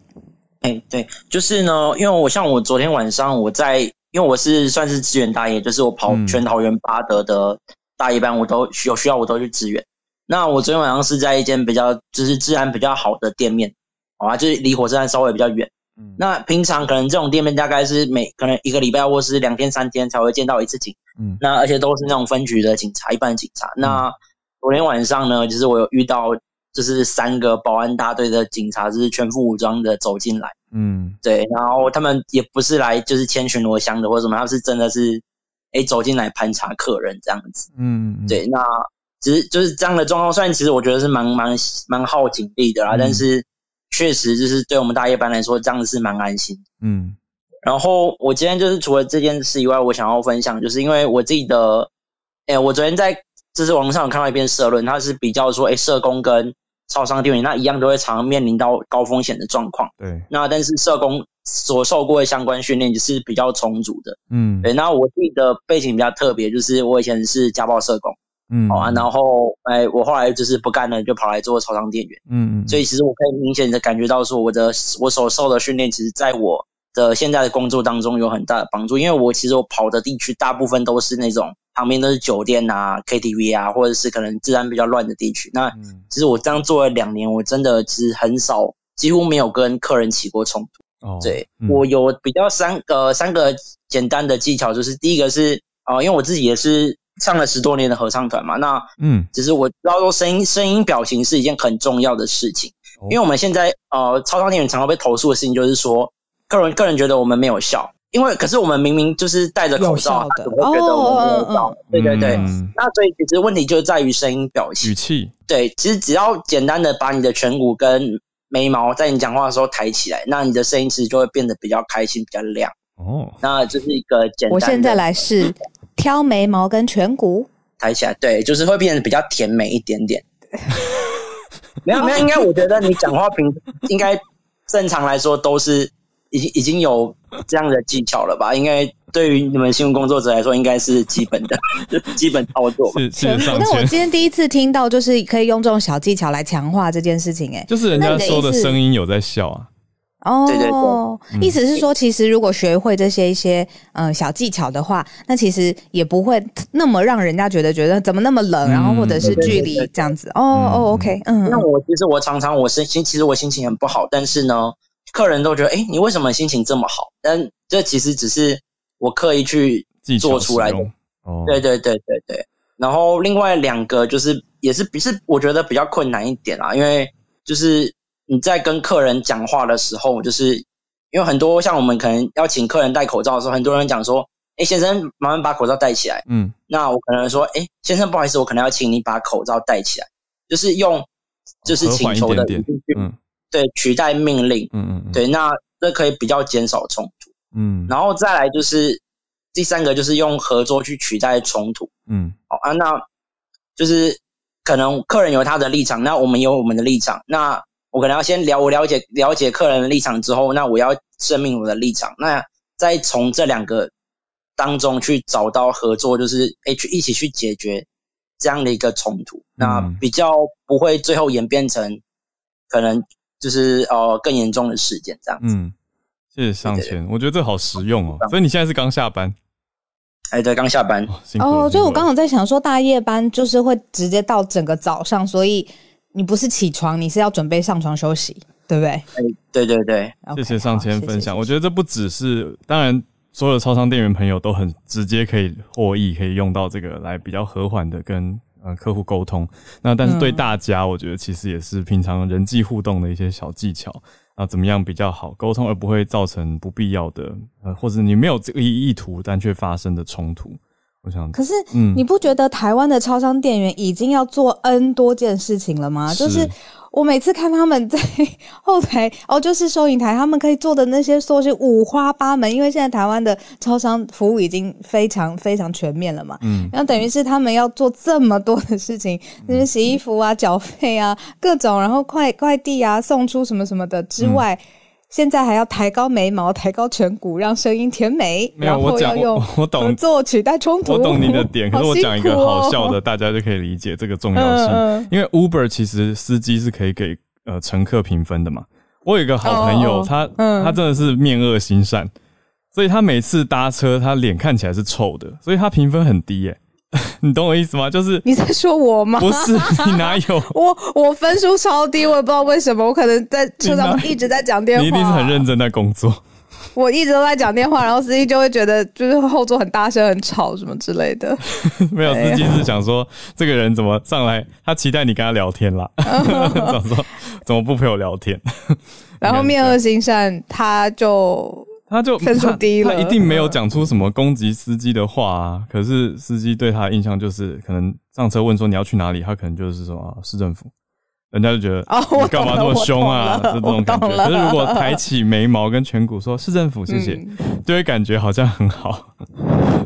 哎、欸，对，就是呢，因为我像我昨天晚上我在，因为我是算是支援大夜，就是我跑全桃园八德的大夜班，我都需有需要我都去支援。那我昨天晚上是在一间比较就是治安比较好的店面，好吧，就是离火车站稍微比较远。嗯，那平常可能这种店面大概是每可能一个礼拜或是两天三天才会见到一次警。嗯，那而且都是那种分局的警察，一般的警察。那昨天晚上呢，就是我有遇到。就是三个保安大队的警察，就是全副武装的走进来，嗯，对，然后他们也不是来就是牵巡逻箱的或者什么，他们是真的是，哎，走进来盘查客人这样子，嗯，对，那其实就是这样的状况，虽然其实我觉得是蛮蛮蛮耗警力的啦，嗯，但是确实就是对我们大夜班来说，这样子是蛮安心，嗯，然后我今天就是除了这件事以外，我想要分享，就是因为我自己的，哎，我昨天在就是网上有看到一篇社论，它是比较说，哎，社工跟超商店员那一样都会常常面临到高风险的状况。对。那但是社工所受过的相关训练就是比较充足的。嗯。对。那我自己的背景比较特别，就是我以前是家暴社工。嗯。好啊，然后哎，我后来就是不干了，就跑来做超商店员。嗯嗯。所以其实我可以明显的感觉到说，我的我所受的训练，其实在我的现在的工作当中有很大的帮助。因为我其实我跑的地区大部分都是那种。旁边都是酒店啊、KTV 啊，或者是可能治安比较乱的地区。那其实我这样做了两年，我真的其实很少，几乎没有跟客人起过冲突。哦，对，嗯、我有比较三个三个简单的技巧，就是第一个是啊、呃，因为我自己也是唱了十多年的合唱团嘛，那嗯，只是我知道说声音声音表情是一件很重要的事情，哦、因为我们现在呃，超商店员常常被投诉的事情就是说，个人个人觉得我们没有笑。因为，可是我们明明就是戴着口罩，怎么会觉得我们没有笑？对对对，嗯、那所以其实问题就在于声音表情、语气。对，其实只要简单的把你的颧骨跟眉毛在你讲话的时候抬起来，那你的声音其实就会变得比较开心、比较亮。哦，那这是一个简单的。我现在来试挑眉毛跟颧骨抬起来，对，就是会变得比较甜美一点点。没有没有，应该我觉得你讲话平应该正常来说都是。已经已经有这样的技巧了吧？应该对于你们新闻工作者来说，应该是基本的 基本操作吧。是是上。那我今天第一次听到，就是可以用这种小技巧来强化这件事情、欸。哎，就是人家说的声音有在笑啊。哦，对对对，意思是说，其实如果学会这些一些嗯小技巧的话，那其实也不会那么让人家觉得觉得怎么那么冷，嗯、然后或者是距离这样子。哦哦，OK，嗯。那我其实我常常我心心其实我心情很不好，但是呢。客人都觉得，哎，你为什么心情这么好？但这其实只是我刻意去做出来的。哦，对对对对对。然后另外两个就是，也是，是我觉得比较困难一点啦，因为就是你在跟客人讲话的时候，就是因为很多像我们可能要请客人戴口罩的时候，很多人讲说，哎，先生，麻烦把口罩戴起来。嗯，那我可能说，哎，先生，不好意思，我可能要请你把口罩戴起来，就是用，就是请求的语气去。嗯。对，取代命令，嗯嗯，对，那这可以比较减少冲突，嗯，然后再来就是第三个，就是用合作去取代冲突，嗯，好啊，那就是可能客人有他的立场，那我们有我们的立场，那我可能要先了我了解了解客人的立场之后，那我要证明我的立场，那再从这两个当中去找到合作，就是诶去一起去解决这样的一个冲突，嗯，那比较不会最后演变成可能。就是呃更严重的事件这样子。嗯，谢谢上前，我觉得这好实用哦。所以你现在是刚下班？哎，对，刚下班。哦，所以我刚好在想说，大夜班就是会直接到整个早上，所以你不是起床，你是要准备上床休息，对不对？哎，对对对。谢谢上千分享。我觉得这不只是，当然所有的超商店员朋友都很直接可以获益，可以用到这个来比较和缓的跟。呃，客户沟通，那但是对大家，我觉得其实也是平常人际互动的一些小技巧啊，怎么样比较好沟通，而不会造成不必要的呃，或者你没有这个意图但却发生的冲突。我想，可是，嗯，你不觉得台湾的超商店员已经要做 N 多件事情了吗？是就是。我每次看他们在后台哦，就是收银台，他们可以做的那些说是五花八门，因为现在台湾的超商服务已经非常非常全面了嘛。嗯，然后等于是他们要做这么多的事情，就是、嗯、洗衣服啊、缴费啊、各种，然后快快递啊、送出什么什么的之外。嗯现在还要抬高眉毛，抬高颧骨，让声音甜美。没有，我讲，我懂。合作取代冲突，我懂你的点。可是我讲一个好笑的，大家就可以理解这个重要性。因为 Uber 其实司机是可以给呃乘客评分的嘛。我有一个好朋友，他他真的是面恶心善，所以他每次搭车，他脸看起来是臭的，所以他评分很低耶。你懂我意思吗？就是你在说我吗？不是，你哪有？我我分数超低，我也不知道为什么。我可能在车上一直在讲电话。你一定是很认真在工作。我一直都在讲电话，然后司机就会觉得就是后座很大声、很吵什么之类的。没有，司机是想说这个人怎么上来？他期待你跟他聊天啦。想说怎么不陪我聊天？然后面恶心善，他就。他就分数低了，他一定没有讲出什么攻击司机的话啊。可是司机对他的印象就是，可能上车问说你要去哪里，他可能就是说啊市政府。人家就觉得你干嘛那么凶啊？是这种感觉。可是如果抬起眉毛跟颧骨说“市政府，谢谢”，嗯、就会感觉好像很好。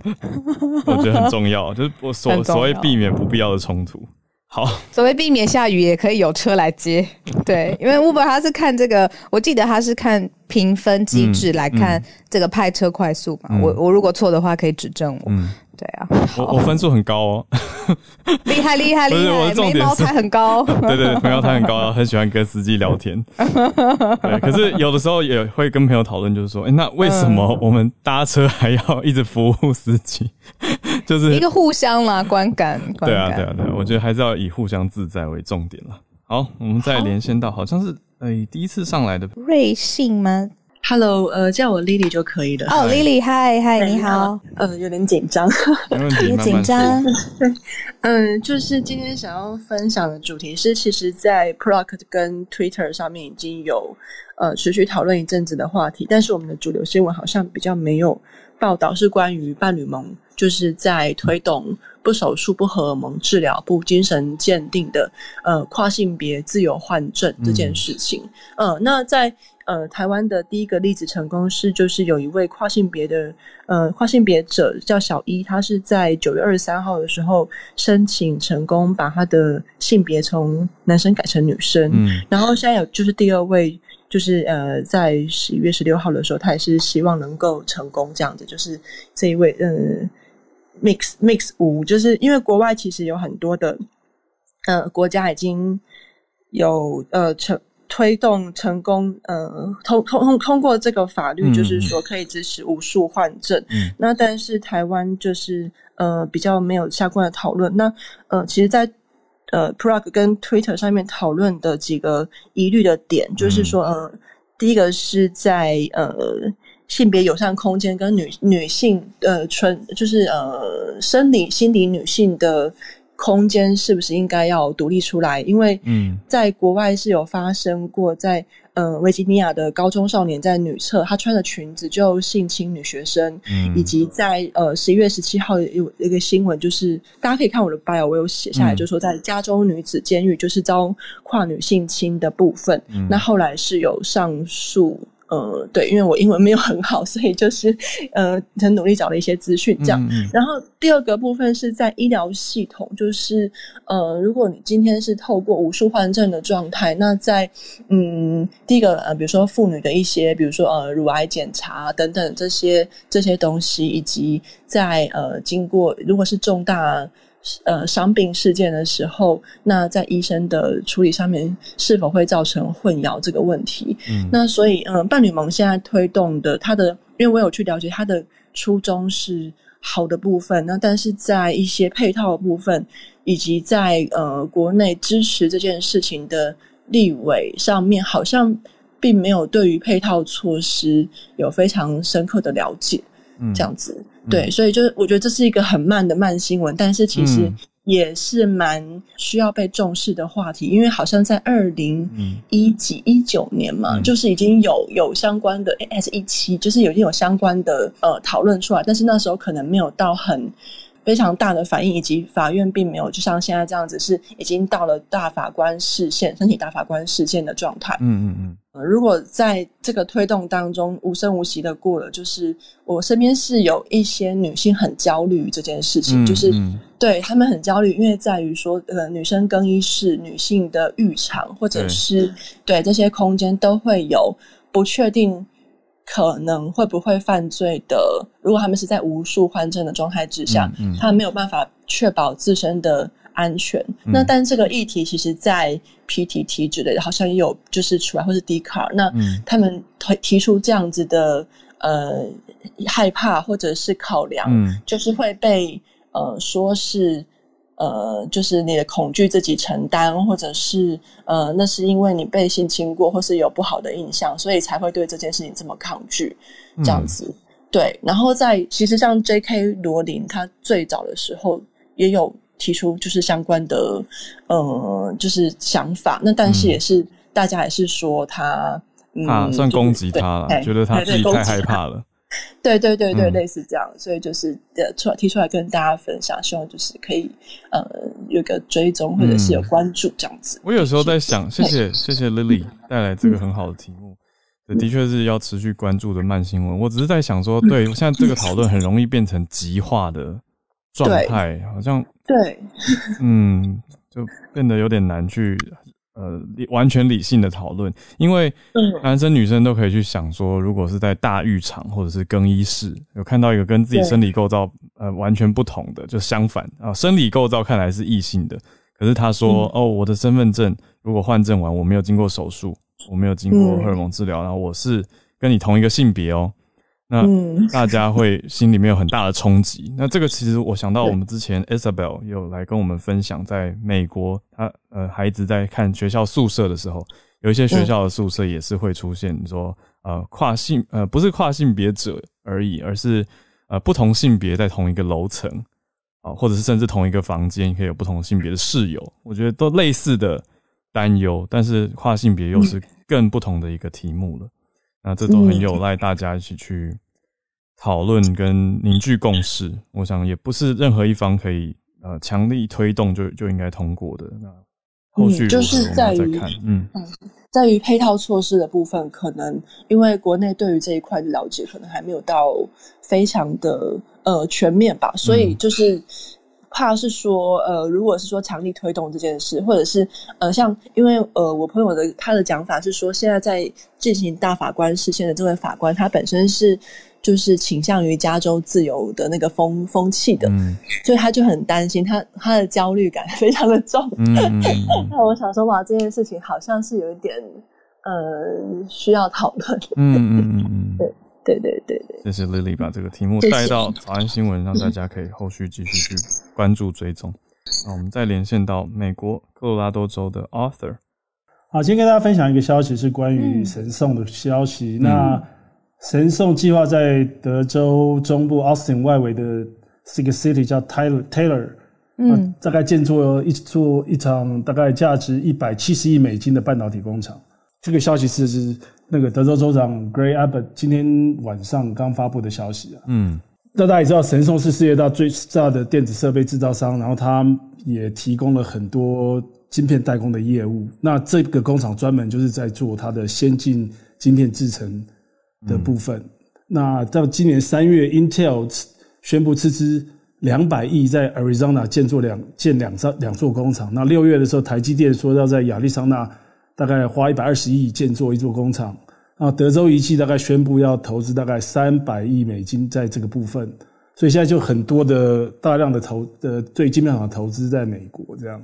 我觉得很重要，就是我所所谓避免不必要的冲突。好，所谓避免下雨也可以有车来接。对，因为 Uber 它是看这个，我记得它是看评分机制来看这个派车快速嘛。嗯、我我如果错的话，可以指正我。嗯对啊，我我分数很高哦，厉害厉害厉害，我的眉毛才很高，对 对，眉毛才很高，很喜欢跟司机聊天。对，可是有的时候也会跟朋友讨论，就是说，哎，那为什么我们搭车还要一直服务司机？就是一个互相嘛，观感。对啊对啊对啊，我觉得还是要以互相自在为重点了。好，我们再连线到好像是哎第一次上来的瑞幸吗？Hello，呃，叫我 Lily 就可以了。哦，Lily，嗨嗨，你好。呃，有点紧张，没问题，别紧张。对，嗯，就是今天想要分享的主题是，其实，在 Pluck 跟 Twitter 上面已经有呃持续讨论一阵子的话题，但是我们的主流新闻好像比较没有报道，是关于伴侣盟就是在推动不手术、不荷尔蒙治疗、不精神鉴定的呃跨性别自由换证这件事情。嗯、呃，那在呃，台湾的第一个例子成功是，就是有一位跨性别的呃跨性别者叫小一，他是在九月二十三号的时候申请成功，把他的性别从男生改成女生。嗯，然后现在有就是第二位，就是呃在十一月十六号的时候，他也是希望能够成功这样子，就是这一位呃 mix mix 五，就是因为国外其实有很多的呃国家已经有呃成。推动成功，呃，通通通通过这个法律，就是说可以支持无数换证。嗯，那但是台湾就是呃比较没有相关的讨论。那呃，其实在，在呃 Prague 跟 Twitter 上面讨论的几个疑虑的点，就是说，呃，第一个是在呃性别友善空间跟女女性呃纯就是呃生理心理女性的。空间是不是应该要独立出来？因为嗯，在国外是有发生过在，在呃维吉尼亚的高中少年在女厕，他穿着裙子就性侵女学生，嗯，以及在呃十一月十七号有一个新闻，就是大家可以看我的 bio，我有写下来，就是说在加州女子监狱就是遭跨女性侵的部分，嗯，那后来是有上诉。呃，对，因为我英文没有很好，所以就是呃很努力找了一些资讯，这样。嗯嗯。然后第二个部分是在医疗系统，就是呃，如果你今天是透过无数患症的状态，那在嗯第一个呃，比如说妇女的一些，比如说呃乳癌检查等等这些这些东西，以及在呃经过如果是重大。呃，伤病事件的时候，那在医生的处理上面是否会造成混淆这个问题？嗯，那所以，呃，伴侣盟现在推动的，它的，因为我有去了解，它的初衷是好的部分，那但是在一些配套的部分，以及在呃国内支持这件事情的立委上面，好像并没有对于配套措施有非常深刻的了解，嗯，这样子。对，所以就是我觉得这是一个很慢的慢新闻，但是其实也是蛮需要被重视的话题，因为好像在二零一几一九年嘛，就是已经有有相关的 AS 一七，就是已经有相关的呃讨论出来，但是那时候可能没有到很。非常大的反应，以及法院并没有就像现在这样子，是已经到了大法官视线、申请大法官视线的状态。嗯嗯嗯、呃。如果在这个推动当中无声无息的过了，就是我身边是有一些女性很焦虑这件事情，嗯、就是对他们很焦虑，因为在于说，呃，女生更衣室、女性的浴场，或者是对，对这些空间都会有不确定。可能会不会犯罪的？如果他们是在无数换证的状态之下，嗯嗯、他们没有办法确保自身的安全。嗯、那但这个议题其实，在 PTT 之类的，好像也有就是出来，或是 Dcard。那他们提提出这样子的呃害怕或者是考量，嗯、就是会被呃说是。呃，就是你的恐惧自己承担，或者是呃，那是因为你被性侵过，或是有不好的印象，所以才会对这件事情这么抗拒，这样子。嗯、对，然后在其实像 J.K. 罗琳，他最早的时候也有提出就是相关的呃，就是想法。那但是也是、嗯、大家也是说他，嗯，啊、算攻击他了，觉得他自己太害怕了。对对对对，嗯、类似这样，所以就是呃出来提出来跟大家分享，希望就是可以呃有个追踪或者是有关注这样子。我有时候在想，谢谢谢谢 Lily 带来这个很好的题目。的确是要持续关注的慢新闻。我只是在想说，对，现在这个讨论很容易变成极化的状态，好像对，嗯，就变得有点难去呃完全理性的讨论，因为男生女生都可以去想说，如果是在大浴场或者是更衣室，有看到一个跟自己生理构造呃完全不同的，就相反啊，生理构造看来是异性的，可是他说、嗯、哦，我的身份证如果换证完，我没有经过手术。我没有经过荷尔蒙治疗，然后我是跟你同一个性别哦，那大家会心里面有很大的冲击。那这个其实我想到我们之前 Isabel 有来跟我们分享，在美国，他呃孩子在看学校宿舍的时候，有一些学校的宿舍也是会出现说呃跨性呃不是跨性别者而已，而是呃不同性别在同一个楼层啊，或者是甚至同一个房间可以有不同性别的室友，我觉得都类似的。担忧，但是跨性别又是更不同的一个题目了。嗯、那这都很有赖大家一起去讨论跟凝聚共识。我想也不是任何一方可以呃强力推动就就应该通过的。那后续、嗯、就是在于嗯，在于配套措施的部分，可能因为国内对于这一块的了解可能还没有到非常的呃全面吧，所以就是。怕是说，呃，如果是说强力推动这件事，或者是呃，像因为呃，我朋友的他的讲法是说，现在在进行大法官释宪的这位法官，他本身是就是倾向于加州自由的那个风风气的，嗯，所以他就很担心他，他他的焦虑感非常的重。那、我想说，哇，这件事情好像是有一点呃需要讨论。嗯嗯嗯，对。对对对对，谢谢 Lily 把这个题目带到早安新闻，让大家可以后续继续去关注追踪。那我们再连线到美国科罗拉多州的 Arthur。好，今天跟大家分享一个消息，是关于神送的消息。嗯、那神送计划在德州中部 Austin 外围的这个 city 叫 Tyler Taylor，嗯，大概建造一座一场大概价值一百七十亿美金的半导体工厂。这个消息是是。那个德州州长 Greg Abbott 今天晚上刚发布的消息啊，嗯，那大家也知道，神送是世界大最大的电子设备制造商，然后他也提供了很多晶片代工的业务。那这个工厂专门就是在做它的先进晶片制成的部分。嗯、那到今年三月，Intel 宣布斥资两百亿在 Arizona 建做两建两座两座工厂。那六月的时候，台积电说要在亚利桑那。大概花一百二十亿建做一座工厂，啊，德州仪器大概宣布要投资大概三百亿美金在这个部分，所以现在就很多的大量的投的对晶片厂的投资在美国这样。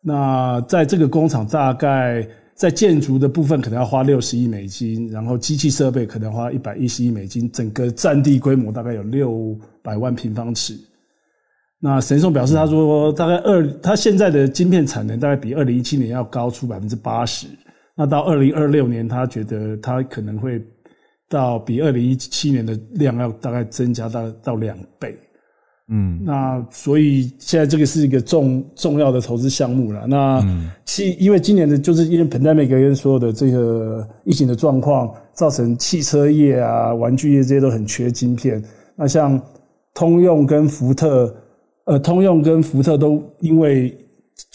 那在这个工厂大概在建筑的部分可能要花六十亿美金，然后机器设备可能花一百一十亿美金，整个占地规模大概有六百万平方尺。那神送表示，他说大概二，他现在的晶片产能大概比二零一七年要高出百分之八十。那到二零二六年，他觉得他可能会到比二零一七年的量要大概增加到到两倍。嗯，那所以现在这个是一个重重要的投资项目了。那汽因为今年的就是因为 pandemic 跟所有的这个疫情的状况，造成汽车业啊、玩具业这些都很缺晶片。那像通用跟福特。呃，通用跟福特都因为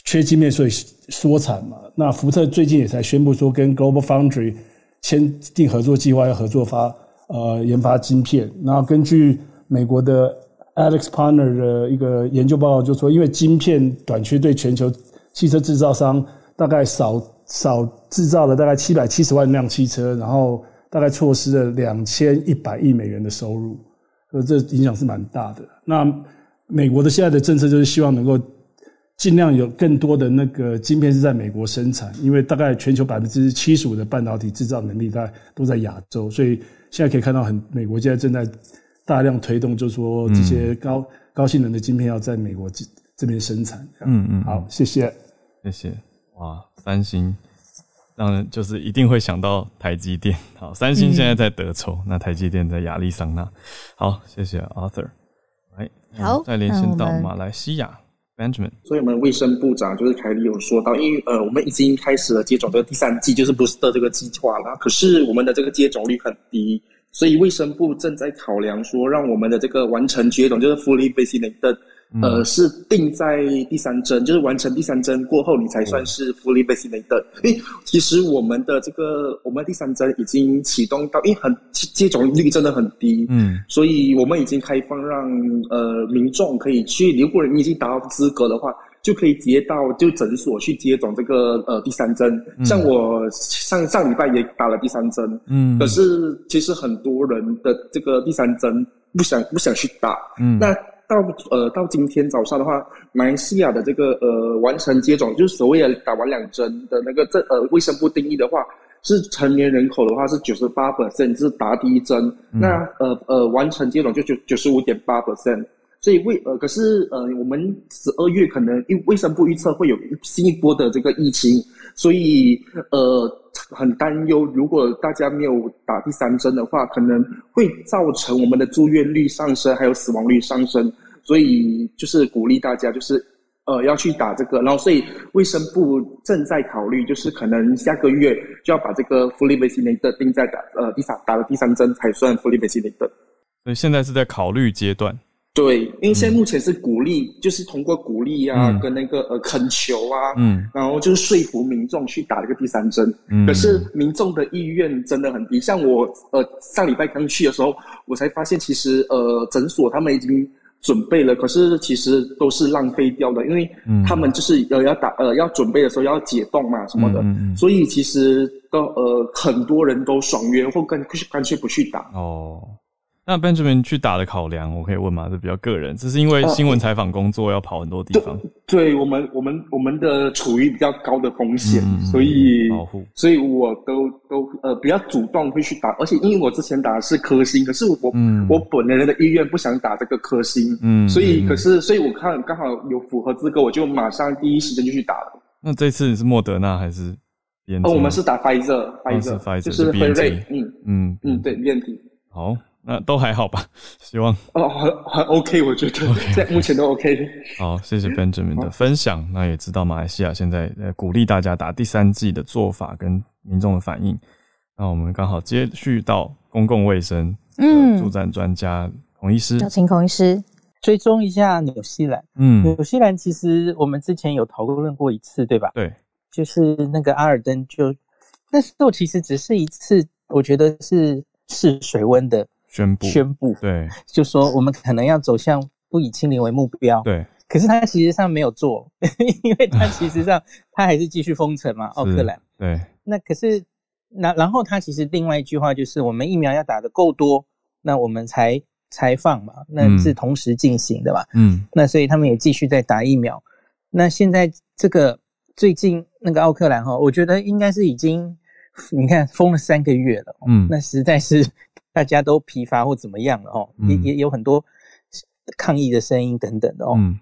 缺晶片，所以缩产嘛。那福特最近也才宣布说，跟 Global Foundry 签订合作计划，要合作发呃研发晶片。然后根据美国的 Alex Partner 的一个研究报告，就说因为晶片短缺，对全球汽车制造商大概少少制造了大概七百七十万辆汽车，然后大概错失了两千一百亿美元的收入，呃这影响是蛮大的。那美国的现在的政策就是希望能够尽量有更多的那个晶片是在美国生产，因为大概全球百分之七十五的半导体制造能力大概都在亚洲，所以现在可以看到很美国现在正在大量推动，就是说这些高、嗯、高性能的晶片要在美国这这边生产。嗯嗯，好，谢谢，谢谢。哇，三星让人就是一定会想到台积电。好，三星现在在德州，嗯、那台积电在亚利桑那。好，谢谢 Arthur。好，再连线到马来西亚，Benjamin。所以，我们卫生部长就是凯里有说到，因为呃，我们已经开始了接种这个第三季，就是 booster 这个计划了。可是，我们的这个接种率很低，所以卫生部正在考量说，让我们的这个完成接种，就是 fully vaccinated 的嗯、呃，是定在第三针，就是完成第三针过后，你才算是 fully vaccinated。因为其实我们的这个我们第三针已经启动到，因为很接种率真的很低，嗯，所以我们已经开放让呃民众可以去，如果你已经达到资格的话，就可以直接到就诊所去接种这个呃第三针。嗯、像我上上礼拜也打了第三针，嗯，可是其实很多人的这个第三针不想不想去打，嗯，那。到呃到今天早上的话，马来西亚的这个呃完成接种，就是所谓的打完两针的那个这呃卫生部定义的话，是成年人口的话是九十八 percent 是打第一针，嗯、那呃呃完成接种就九九十五点八 percent，所以为呃可是呃我们十二月可能因卫生部预测会有新一波的这个疫情，所以呃。很担忧，如果大家没有打第三针的话，可能会造成我们的住院率上升，还有死亡率上升。所以就是鼓励大家，就是呃要去打这个。然后，所以卫生部正在考虑，就是可能下个月就要把这个 fully vaccinated 定在打呃第三打了第三针才算 fully vaccinated。所以现在是在考虑阶段。对，因为现在目前是鼓励，嗯、就是通过鼓励啊，嗯、跟那个呃恳求啊，嗯，然后就是说服民众去打这个第三针。嗯，可是民众的意愿真的很低。像我呃上礼拜刚去的时候，我才发现其实呃诊所他们已经准备了，可是其实都是浪费掉的，因为他们就是呃要打呃要准备的时候要解冻嘛什么的，嗯、所以其实都呃很多人都爽约或干干脆不去打。哦。那 Benjamin 去打的考量，我可以问吗？这比较个人，这是因为新闻采访工作要跑很多地方。呃、对，对我们，我们我们的处于比较高的风险，嗯、所以保护，所以我都都呃比较主动会去打。而且因为我之前打的是科兴，可是我、嗯、我本人的意愿不想打这个科兴，嗯，所以可是所以我看刚好有符合资格，我就马上第一时间就去打了。那这次你是莫德纳还是？哦，我们是打 Pfizer，Pfizer 就是辉瑞，嗯嗯嗯，对，变体好。那都还好吧，希望哦，很很 OK，我觉得在.目前都 OK。好，谢谢 Benjamin 的分享。那也知道马来西亚现在呃鼓励大家打第三剂的做法跟民众的反应。那我们刚好接续到公共卫生，嗯，助战专家孔医师，有请孔医师追踪一下纽西兰。嗯，纽西兰其实我们之前有讨论过一次，对吧？对，就是那个阿尔登就，那时候其实只是一次，我觉得是试水温的。宣布宣布，对，就说我们可能要走向不以清零为目标，对。可是他其实上没有做，因为他其实上 他还是继续封城嘛，奥克兰。对。那可是那然后他其实另外一句话就是，我们疫苗要打得够多，那我们才才放嘛，那是同时进行的嘛。嗯。那所以他们也继续在打疫苗。那现在这个最近那个奥克兰哈，我觉得应该是已经你看封了三个月了，嗯，那实在是。大家都疲乏或怎么样了哦，也也有很多抗议的声音等等的哦。嗯，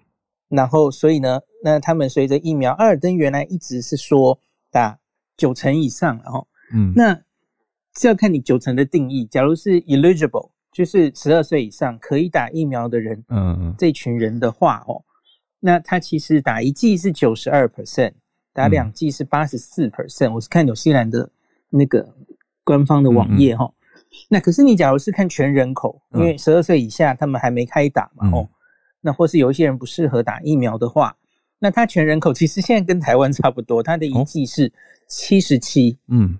然后所以呢，那他们随着疫苗，阿尔登原来一直是说打九成以上，然后嗯，那是要看你九成的定义。假如是 eligible，就是十二岁以上可以打疫苗的人，嗯嗯，这群人的话哦，那他其实打一剂是九十二 percent，打两剂是八十四 percent。我是看纽西兰的那个官方的网页哈。那可是你假如是看全人口，因为十二岁以下他们还没开打嘛，哦，那或是有一些人不适合打疫苗的话，那他全人口 其实现在跟台湾差不多，他的一剂是七十七，嗯，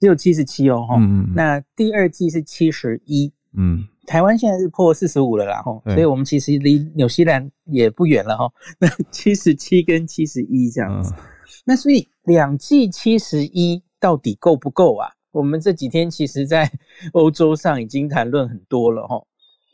只有七十七哦，哈，嗯，那第二剂是七十一，嗯，台湾现在是破四十五了啦，哈，所以我们其实离纽西兰也不远了哈，那七十七跟七十一这样子，那所以两季七十一到底够不够啊？我们这几天其实，在 欧洲上已经谈论很多了哈，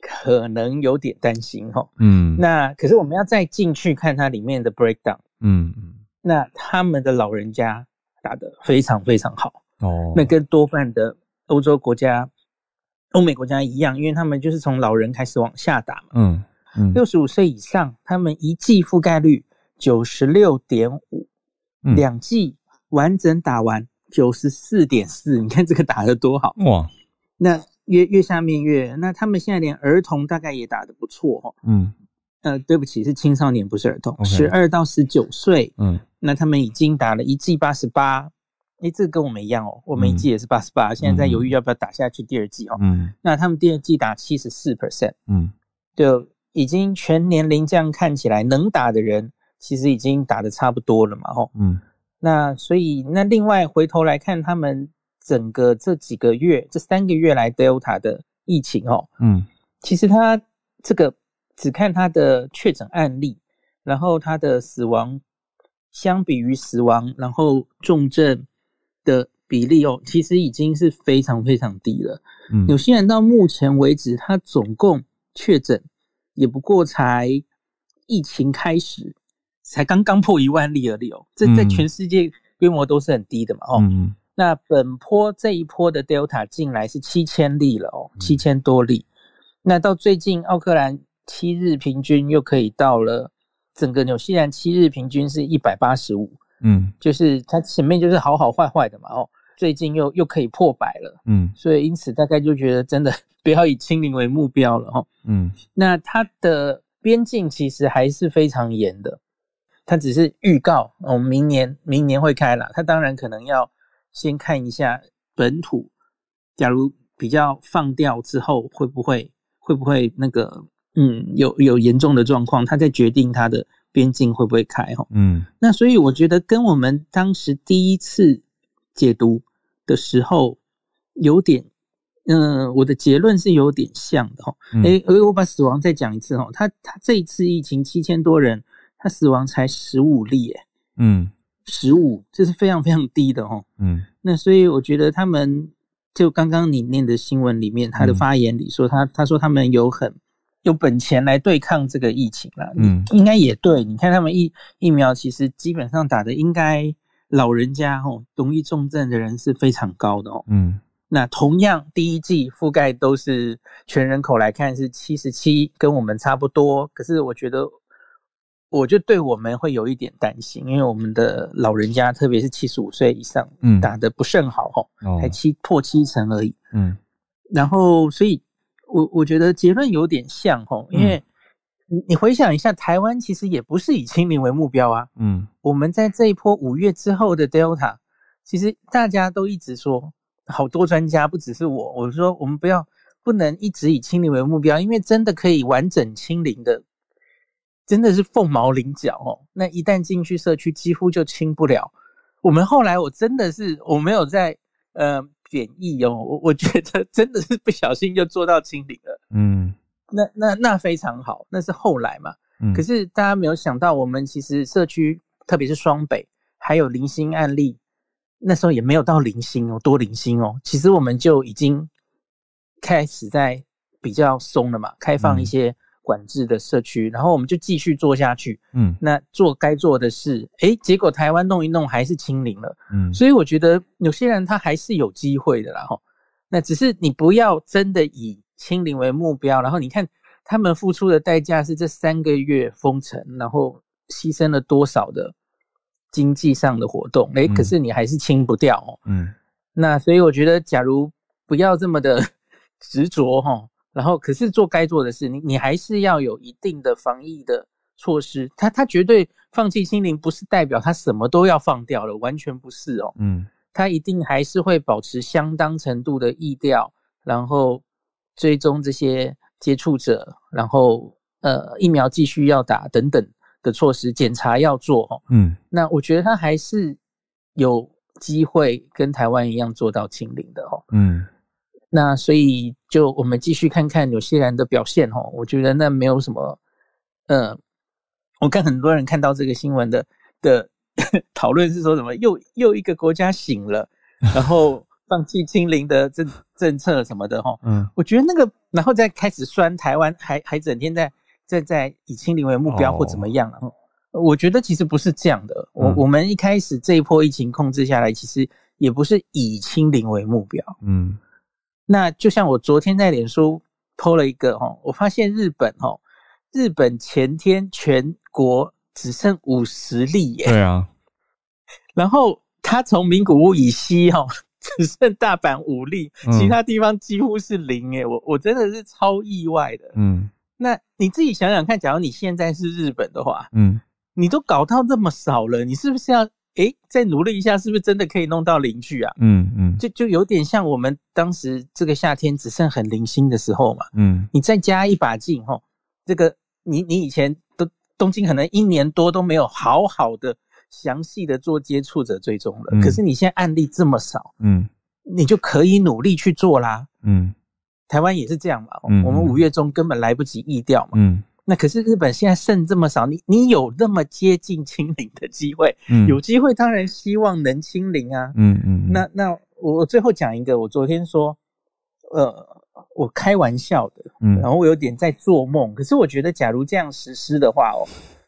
可能有点担心哈。嗯，那可是我们要再进去看它里面的 breakdown。嗯嗯，那他们的老人家打得非常非常好哦，那跟多半的欧洲国家、欧美国家一样，因为他们就是从老人开始往下打嘛。嗯嗯，六十五岁以上，他们一季覆盖率九十六点五，两季完整打完。九十四点四，你看这个打得多好哇！那越越下面越，那他们现在连儿童大概也打得不错哦。嗯，呃，对不起，是青少年，不是儿童，十二到十九岁。嗯，那他们已经打了一剂八十八，诶，这个跟我们一样哦，我们一剂也是八十八，现在在犹豫要不要打下去第二季哦。嗯，那他们第二季打七十四 percent，嗯，就已经全年龄这样看起来能打的人，其实已经打的差不多了嘛，吼。嗯。那所以，那另外回头来看，他们整个这几个月，这三个月来 Delta 的疫情，哦，嗯，其实他这个只看他的确诊案例，然后他的死亡，相比于死亡，然后重症的比例哦，其实已经是非常非常低了。嗯，纽西兰到目前为止，他总共确诊也不过才疫情开始。才刚刚破一万例而已哦，这在全世界规模都是很低的嘛哦。嗯、那本波这一波的 Delta 进来是七千例了哦，七千多例。那到最近奥克兰七日平均又可以到了，整个纽西兰七日平均是一百八十五。嗯，就是它前面就是好好坏坏的嘛哦，最近又又可以破百了。嗯，所以因此大概就觉得真的不要以清零为目标了哦。嗯，那它的边境其实还是非常严的。他只是预告，我们明年明年会开了。他当然可能要先看一下本土，假如比较放掉之后，会不会会不会那个嗯有有严重的状况，他再决定他的边境会不会开哈。嗯，那所以我觉得跟我们当时第一次解读的时候有点，嗯、呃，我的结论是有点像的哈。诶，而我把死亡再讲一次哈，他他这一次疫情七千多人。他死亡才十五例，诶嗯，十五，这是非常非常低的哦，嗯，那所以我觉得他们就刚刚你念的新闻里面，他的发言里说他他说他们有很有本钱来对抗这个疫情了，嗯，应该也对，你看他们疫疫苗其实基本上打的应该老人家哦，容易重症的人是非常高的哦，嗯，那同样第一季覆盖都是全人口来看是七十七，跟我们差不多，可是我觉得。我就对我们会有一点担心，因为我们的老人家，特别是七十五岁以上，嗯，打得不甚好吼，哦，才七破七成而已，嗯，然后所以我我觉得结论有点像吼，因为你回想一下，台湾其实也不是以清零为目标啊，嗯，我们在这一波五月之后的 Delta，其实大家都一直说，好多专家不只是我，我说我们不要不能一直以清零为目标，因为真的可以完整清零的。真的是凤毛麟角哦！那一旦进去社区，几乎就清不了。我们后来，我真的是我没有在呃贬义哦，我 我觉得真的是不小心就做到清零了。嗯，那那那非常好，那是后来嘛。嗯，可是大家没有想到，我们其实社区，特别是双北，还有零星案例，那时候也没有到零星哦，多零星哦。其实我们就已经开始在比较松了嘛，开放一些。嗯管制的社区，然后我们就继续做下去。嗯，那做该做的事，诶，结果台湾弄一弄还是清零了。嗯，所以我觉得有些人他还是有机会的啦。哈，那只是你不要真的以清零为目标，然后你看他们付出的代价是这三个月封城，然后牺牲了多少的经济上的活动。诶，可是你还是清不掉哦。嗯，那所以我觉得，假如不要这么的执着哈。然后，可是做该做的事，你你还是要有一定的防疫的措施。他他绝对放弃清零，不是代表他什么都要放掉了，完全不是哦。嗯，他一定还是会保持相当程度的意调，然后追踪这些接触者，然后呃疫苗继续要打等等的措施，检查要做哦。嗯，那我觉得他还是有机会跟台湾一样做到清零的哦。嗯。那所以就我们继续看看纽西兰的表现哦，我觉得那没有什么，呃，我看很多人看到这个新闻的的 讨论是说什么又又一个国家醒了，然后 放弃清零的政政策什么的齁，嗯，我觉得那个然后再开始酸台湾还还整天在在在以清零为目标或怎么样，哦，我觉得其实不是这样的，我我们一开始这一波疫情控制下来，其实也不是以清零为目标，嗯。那就像我昨天在脸书 po 了一个齁，我发现日本齁，日本前天全国只剩五十例耶。对啊。然后他从名古屋以西齁，只剩大阪五例，其他地方几乎是零耶。我我真的是超意外的。嗯。那你自己想想看，假如你现在是日本的话，嗯，你都搞到这么少了，你是不是要？诶，再努力一下，是不是真的可以弄到邻居啊？嗯嗯，就就有点像我们当时这个夏天只剩很零星的时候嘛。嗯，你再加一把劲吼，这个你你以前都东京可能一年多都没有好好的详细的做接触者追踪了，嗯、可是你现在案例这么少，嗯，你就可以努力去做啦，嗯，台湾也是这样嘛，嗯、我们五月中根本来不及疫调嘛，嗯。那可是日本现在剩这么少，你你有那么接近清零的机会，嗯，有机会当然希望能清零啊，嗯嗯。那那我最后讲一个，我昨天说，呃，我开玩笑的，嗯，然后我有点在做梦，可是我觉得假如这样实施的话哦，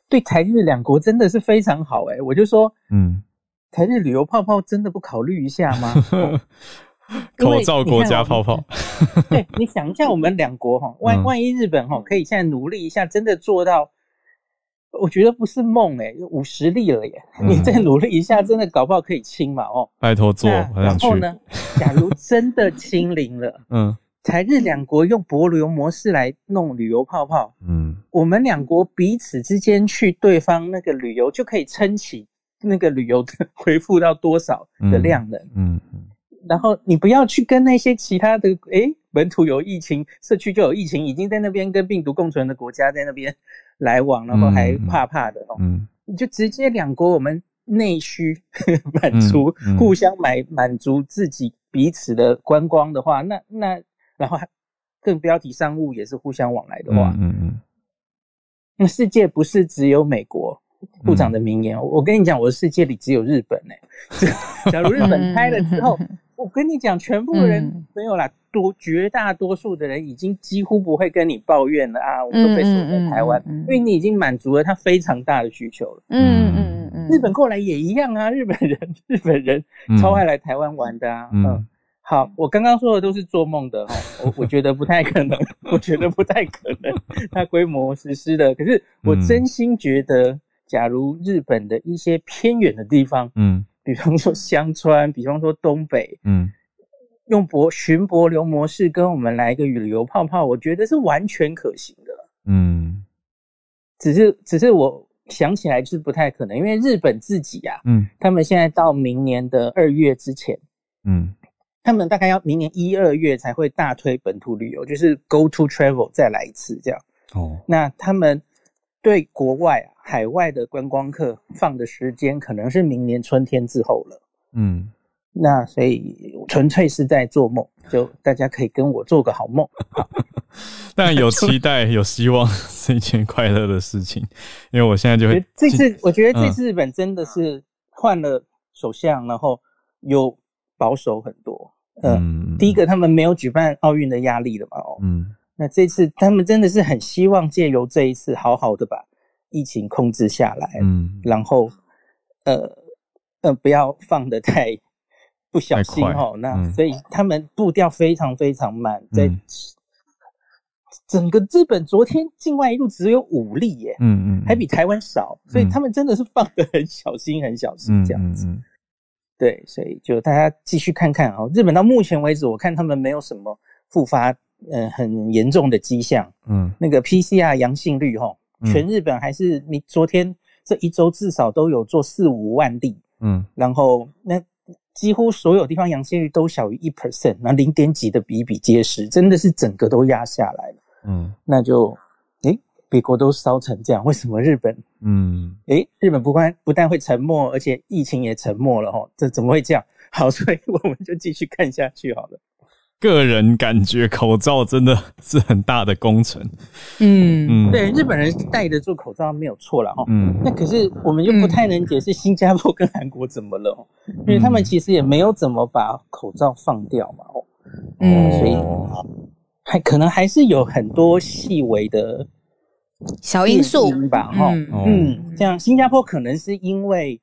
对台日两国真的是非常好诶，我就说，嗯，台日旅游泡泡真的不考虑一下吗？哦 口罩国家泡泡，对，你想一下，我们两国哈，万万一日本哈可以现在努力一下，真的做到，我觉得不是梦哎，五十例了耶！你再努力一下，真的搞不好可以清嘛哦。拜托做，然后呢，假如真的清零了，嗯，台日两国用帛琉模式来弄旅游泡泡，嗯，我们两国彼此之间去对方那个旅游就可以撑起那个旅游的恢复到多少的量能，嗯。然后你不要去跟那些其他的诶本土有疫情、社区就有疫情，已经在那边跟病毒共存的国家在那边来往，然后还怕怕的哦。嗯，你就直接两国我们内需 满足，嗯嗯、互相买满足自己彼此的观光的话，那那然后还更不要提商务也是互相往来的话，嗯嗯，那世界不是只有美国。部长的名言，我跟你讲，我的世界里只有日本呢。假如日本开了之后，我跟你讲，全部人没有啦，多绝大多数的人已经几乎不会跟你抱怨了啊，我们都被锁在台湾，因为你已经满足了他非常大的需求了。嗯嗯嗯，日本过来也一样啊，日本人日本人超爱来台湾玩的啊。嗯，好，我刚刚说的都是做梦的哈，我我觉得不太可能，我觉得不太可能，它规模实施的，可是我真心觉得。假如日本的一些偏远的地方，嗯，比方说香川，比方说东北，嗯，用博寻博流模式跟我们来一个旅游泡泡，我觉得是完全可行的，嗯，只是只是我想起来就是不太可能，因为日本自己啊，嗯，他们现在到明年的二月之前，嗯，他们大概要明年一二月才会大推本土旅游，就是 Go to Travel 再来一次这样，哦，那他们。对国外啊，海外的观光客放的时间可能是明年春天之后了。嗯，那所以纯粹是在做梦，就大家可以跟我做个好梦。但有期待，有希望是一件快乐的事情。因为我现在就会这次，我觉得这次日本真的是换了首相，然后又保守很多。嗯，第一个他们没有举办奥运的压力了嘛？哦，嗯。那这次他们真的是很希望借由这一次，好好的把疫情控制下来，嗯，然后，呃，呃，不要放得太不小心哦。那所以他们步调非常非常慢，嗯、在整个日本昨天境外一路只有五例耶，嗯嗯，还比台湾少，所以他们真的是放得很小心，很小心这样子。对，所以就大家继续看看哦。日本到目前为止，我看他们没有什么复发。嗯，很严重的迹象。嗯，那个 PCR 阳性率齁，全日本还是你昨天这一周至少都有做四五万例。嗯，然后那几乎所有地方阳性率都小于一 percent，那零点几的比比皆是，真的是整个都压下来了。嗯，那就诶，美国都烧成这样，为什么日本？嗯，诶，日本不关不但会沉默，而且疫情也沉默了哈，这怎么会这样？好，所以我们就继续看下去好了。个人感觉口罩真的是很大的工程。嗯，嗯对，日本人戴得住口罩没有错了哈。嗯，那可是我们又不太能解释新加坡跟韩国怎么了，嗯、因为他们其实也没有怎么把口罩放掉嘛。哦，嗯，所以还可能还是有很多细微的小因素吧。哈，嗯，像新加坡可能是因为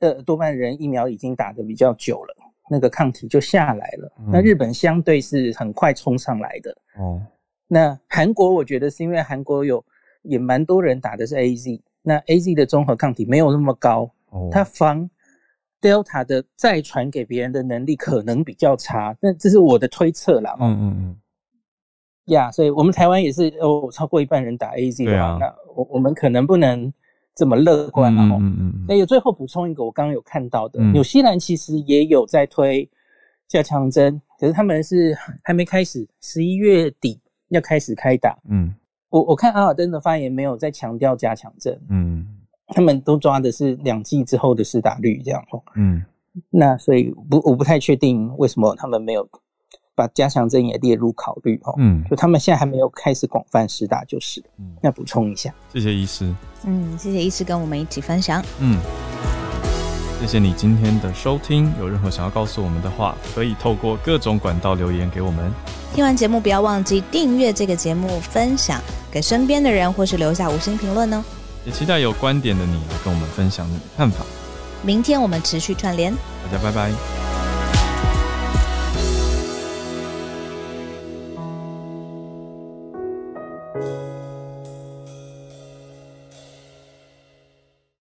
呃多半人疫苗已经打得比较久了。那个抗体就下来了。嗯、那日本相对是很快冲上来的。哦，那韩国我觉得是因为韩国有也蛮多人打的是 AZ，那 AZ 的综合抗体没有那么高，哦，它防 Delta 的再传给别人的能力可能比较差。那这是我的推测啦。嗯嗯嗯。呀，yeah, 所以我们台湾也是哦，超过一半人打 AZ 的话，啊、那我我们可能不能。这么乐观了哦，嗯嗯，那有最后补充一个，我刚刚有看到的，纽西兰其实也有在推加强针，可是他们是还没开始，十一月底要开始开打。嗯，我我看阿尔登的发言没有在强调加强针，嗯，他们都抓的是两剂之后的施打率这样哦，嗯，那所以不我不太确定为什么他们没有把加强针也列入考虑哦，嗯，就他们现在还没有开始广泛施打就是，嗯，要补充一下，谢谢医师，嗯，谢谢医师跟我们一起分享，嗯。谢谢你今天的收听，有任何想要告诉我们的话，可以透过各种管道留言给我们。听完节目不要忘记订阅这个节目，分享给身边的人，或是留下五星评论哦。也期待有观点的你来跟我们分享你的看法。明天我们持续串联，大家拜拜。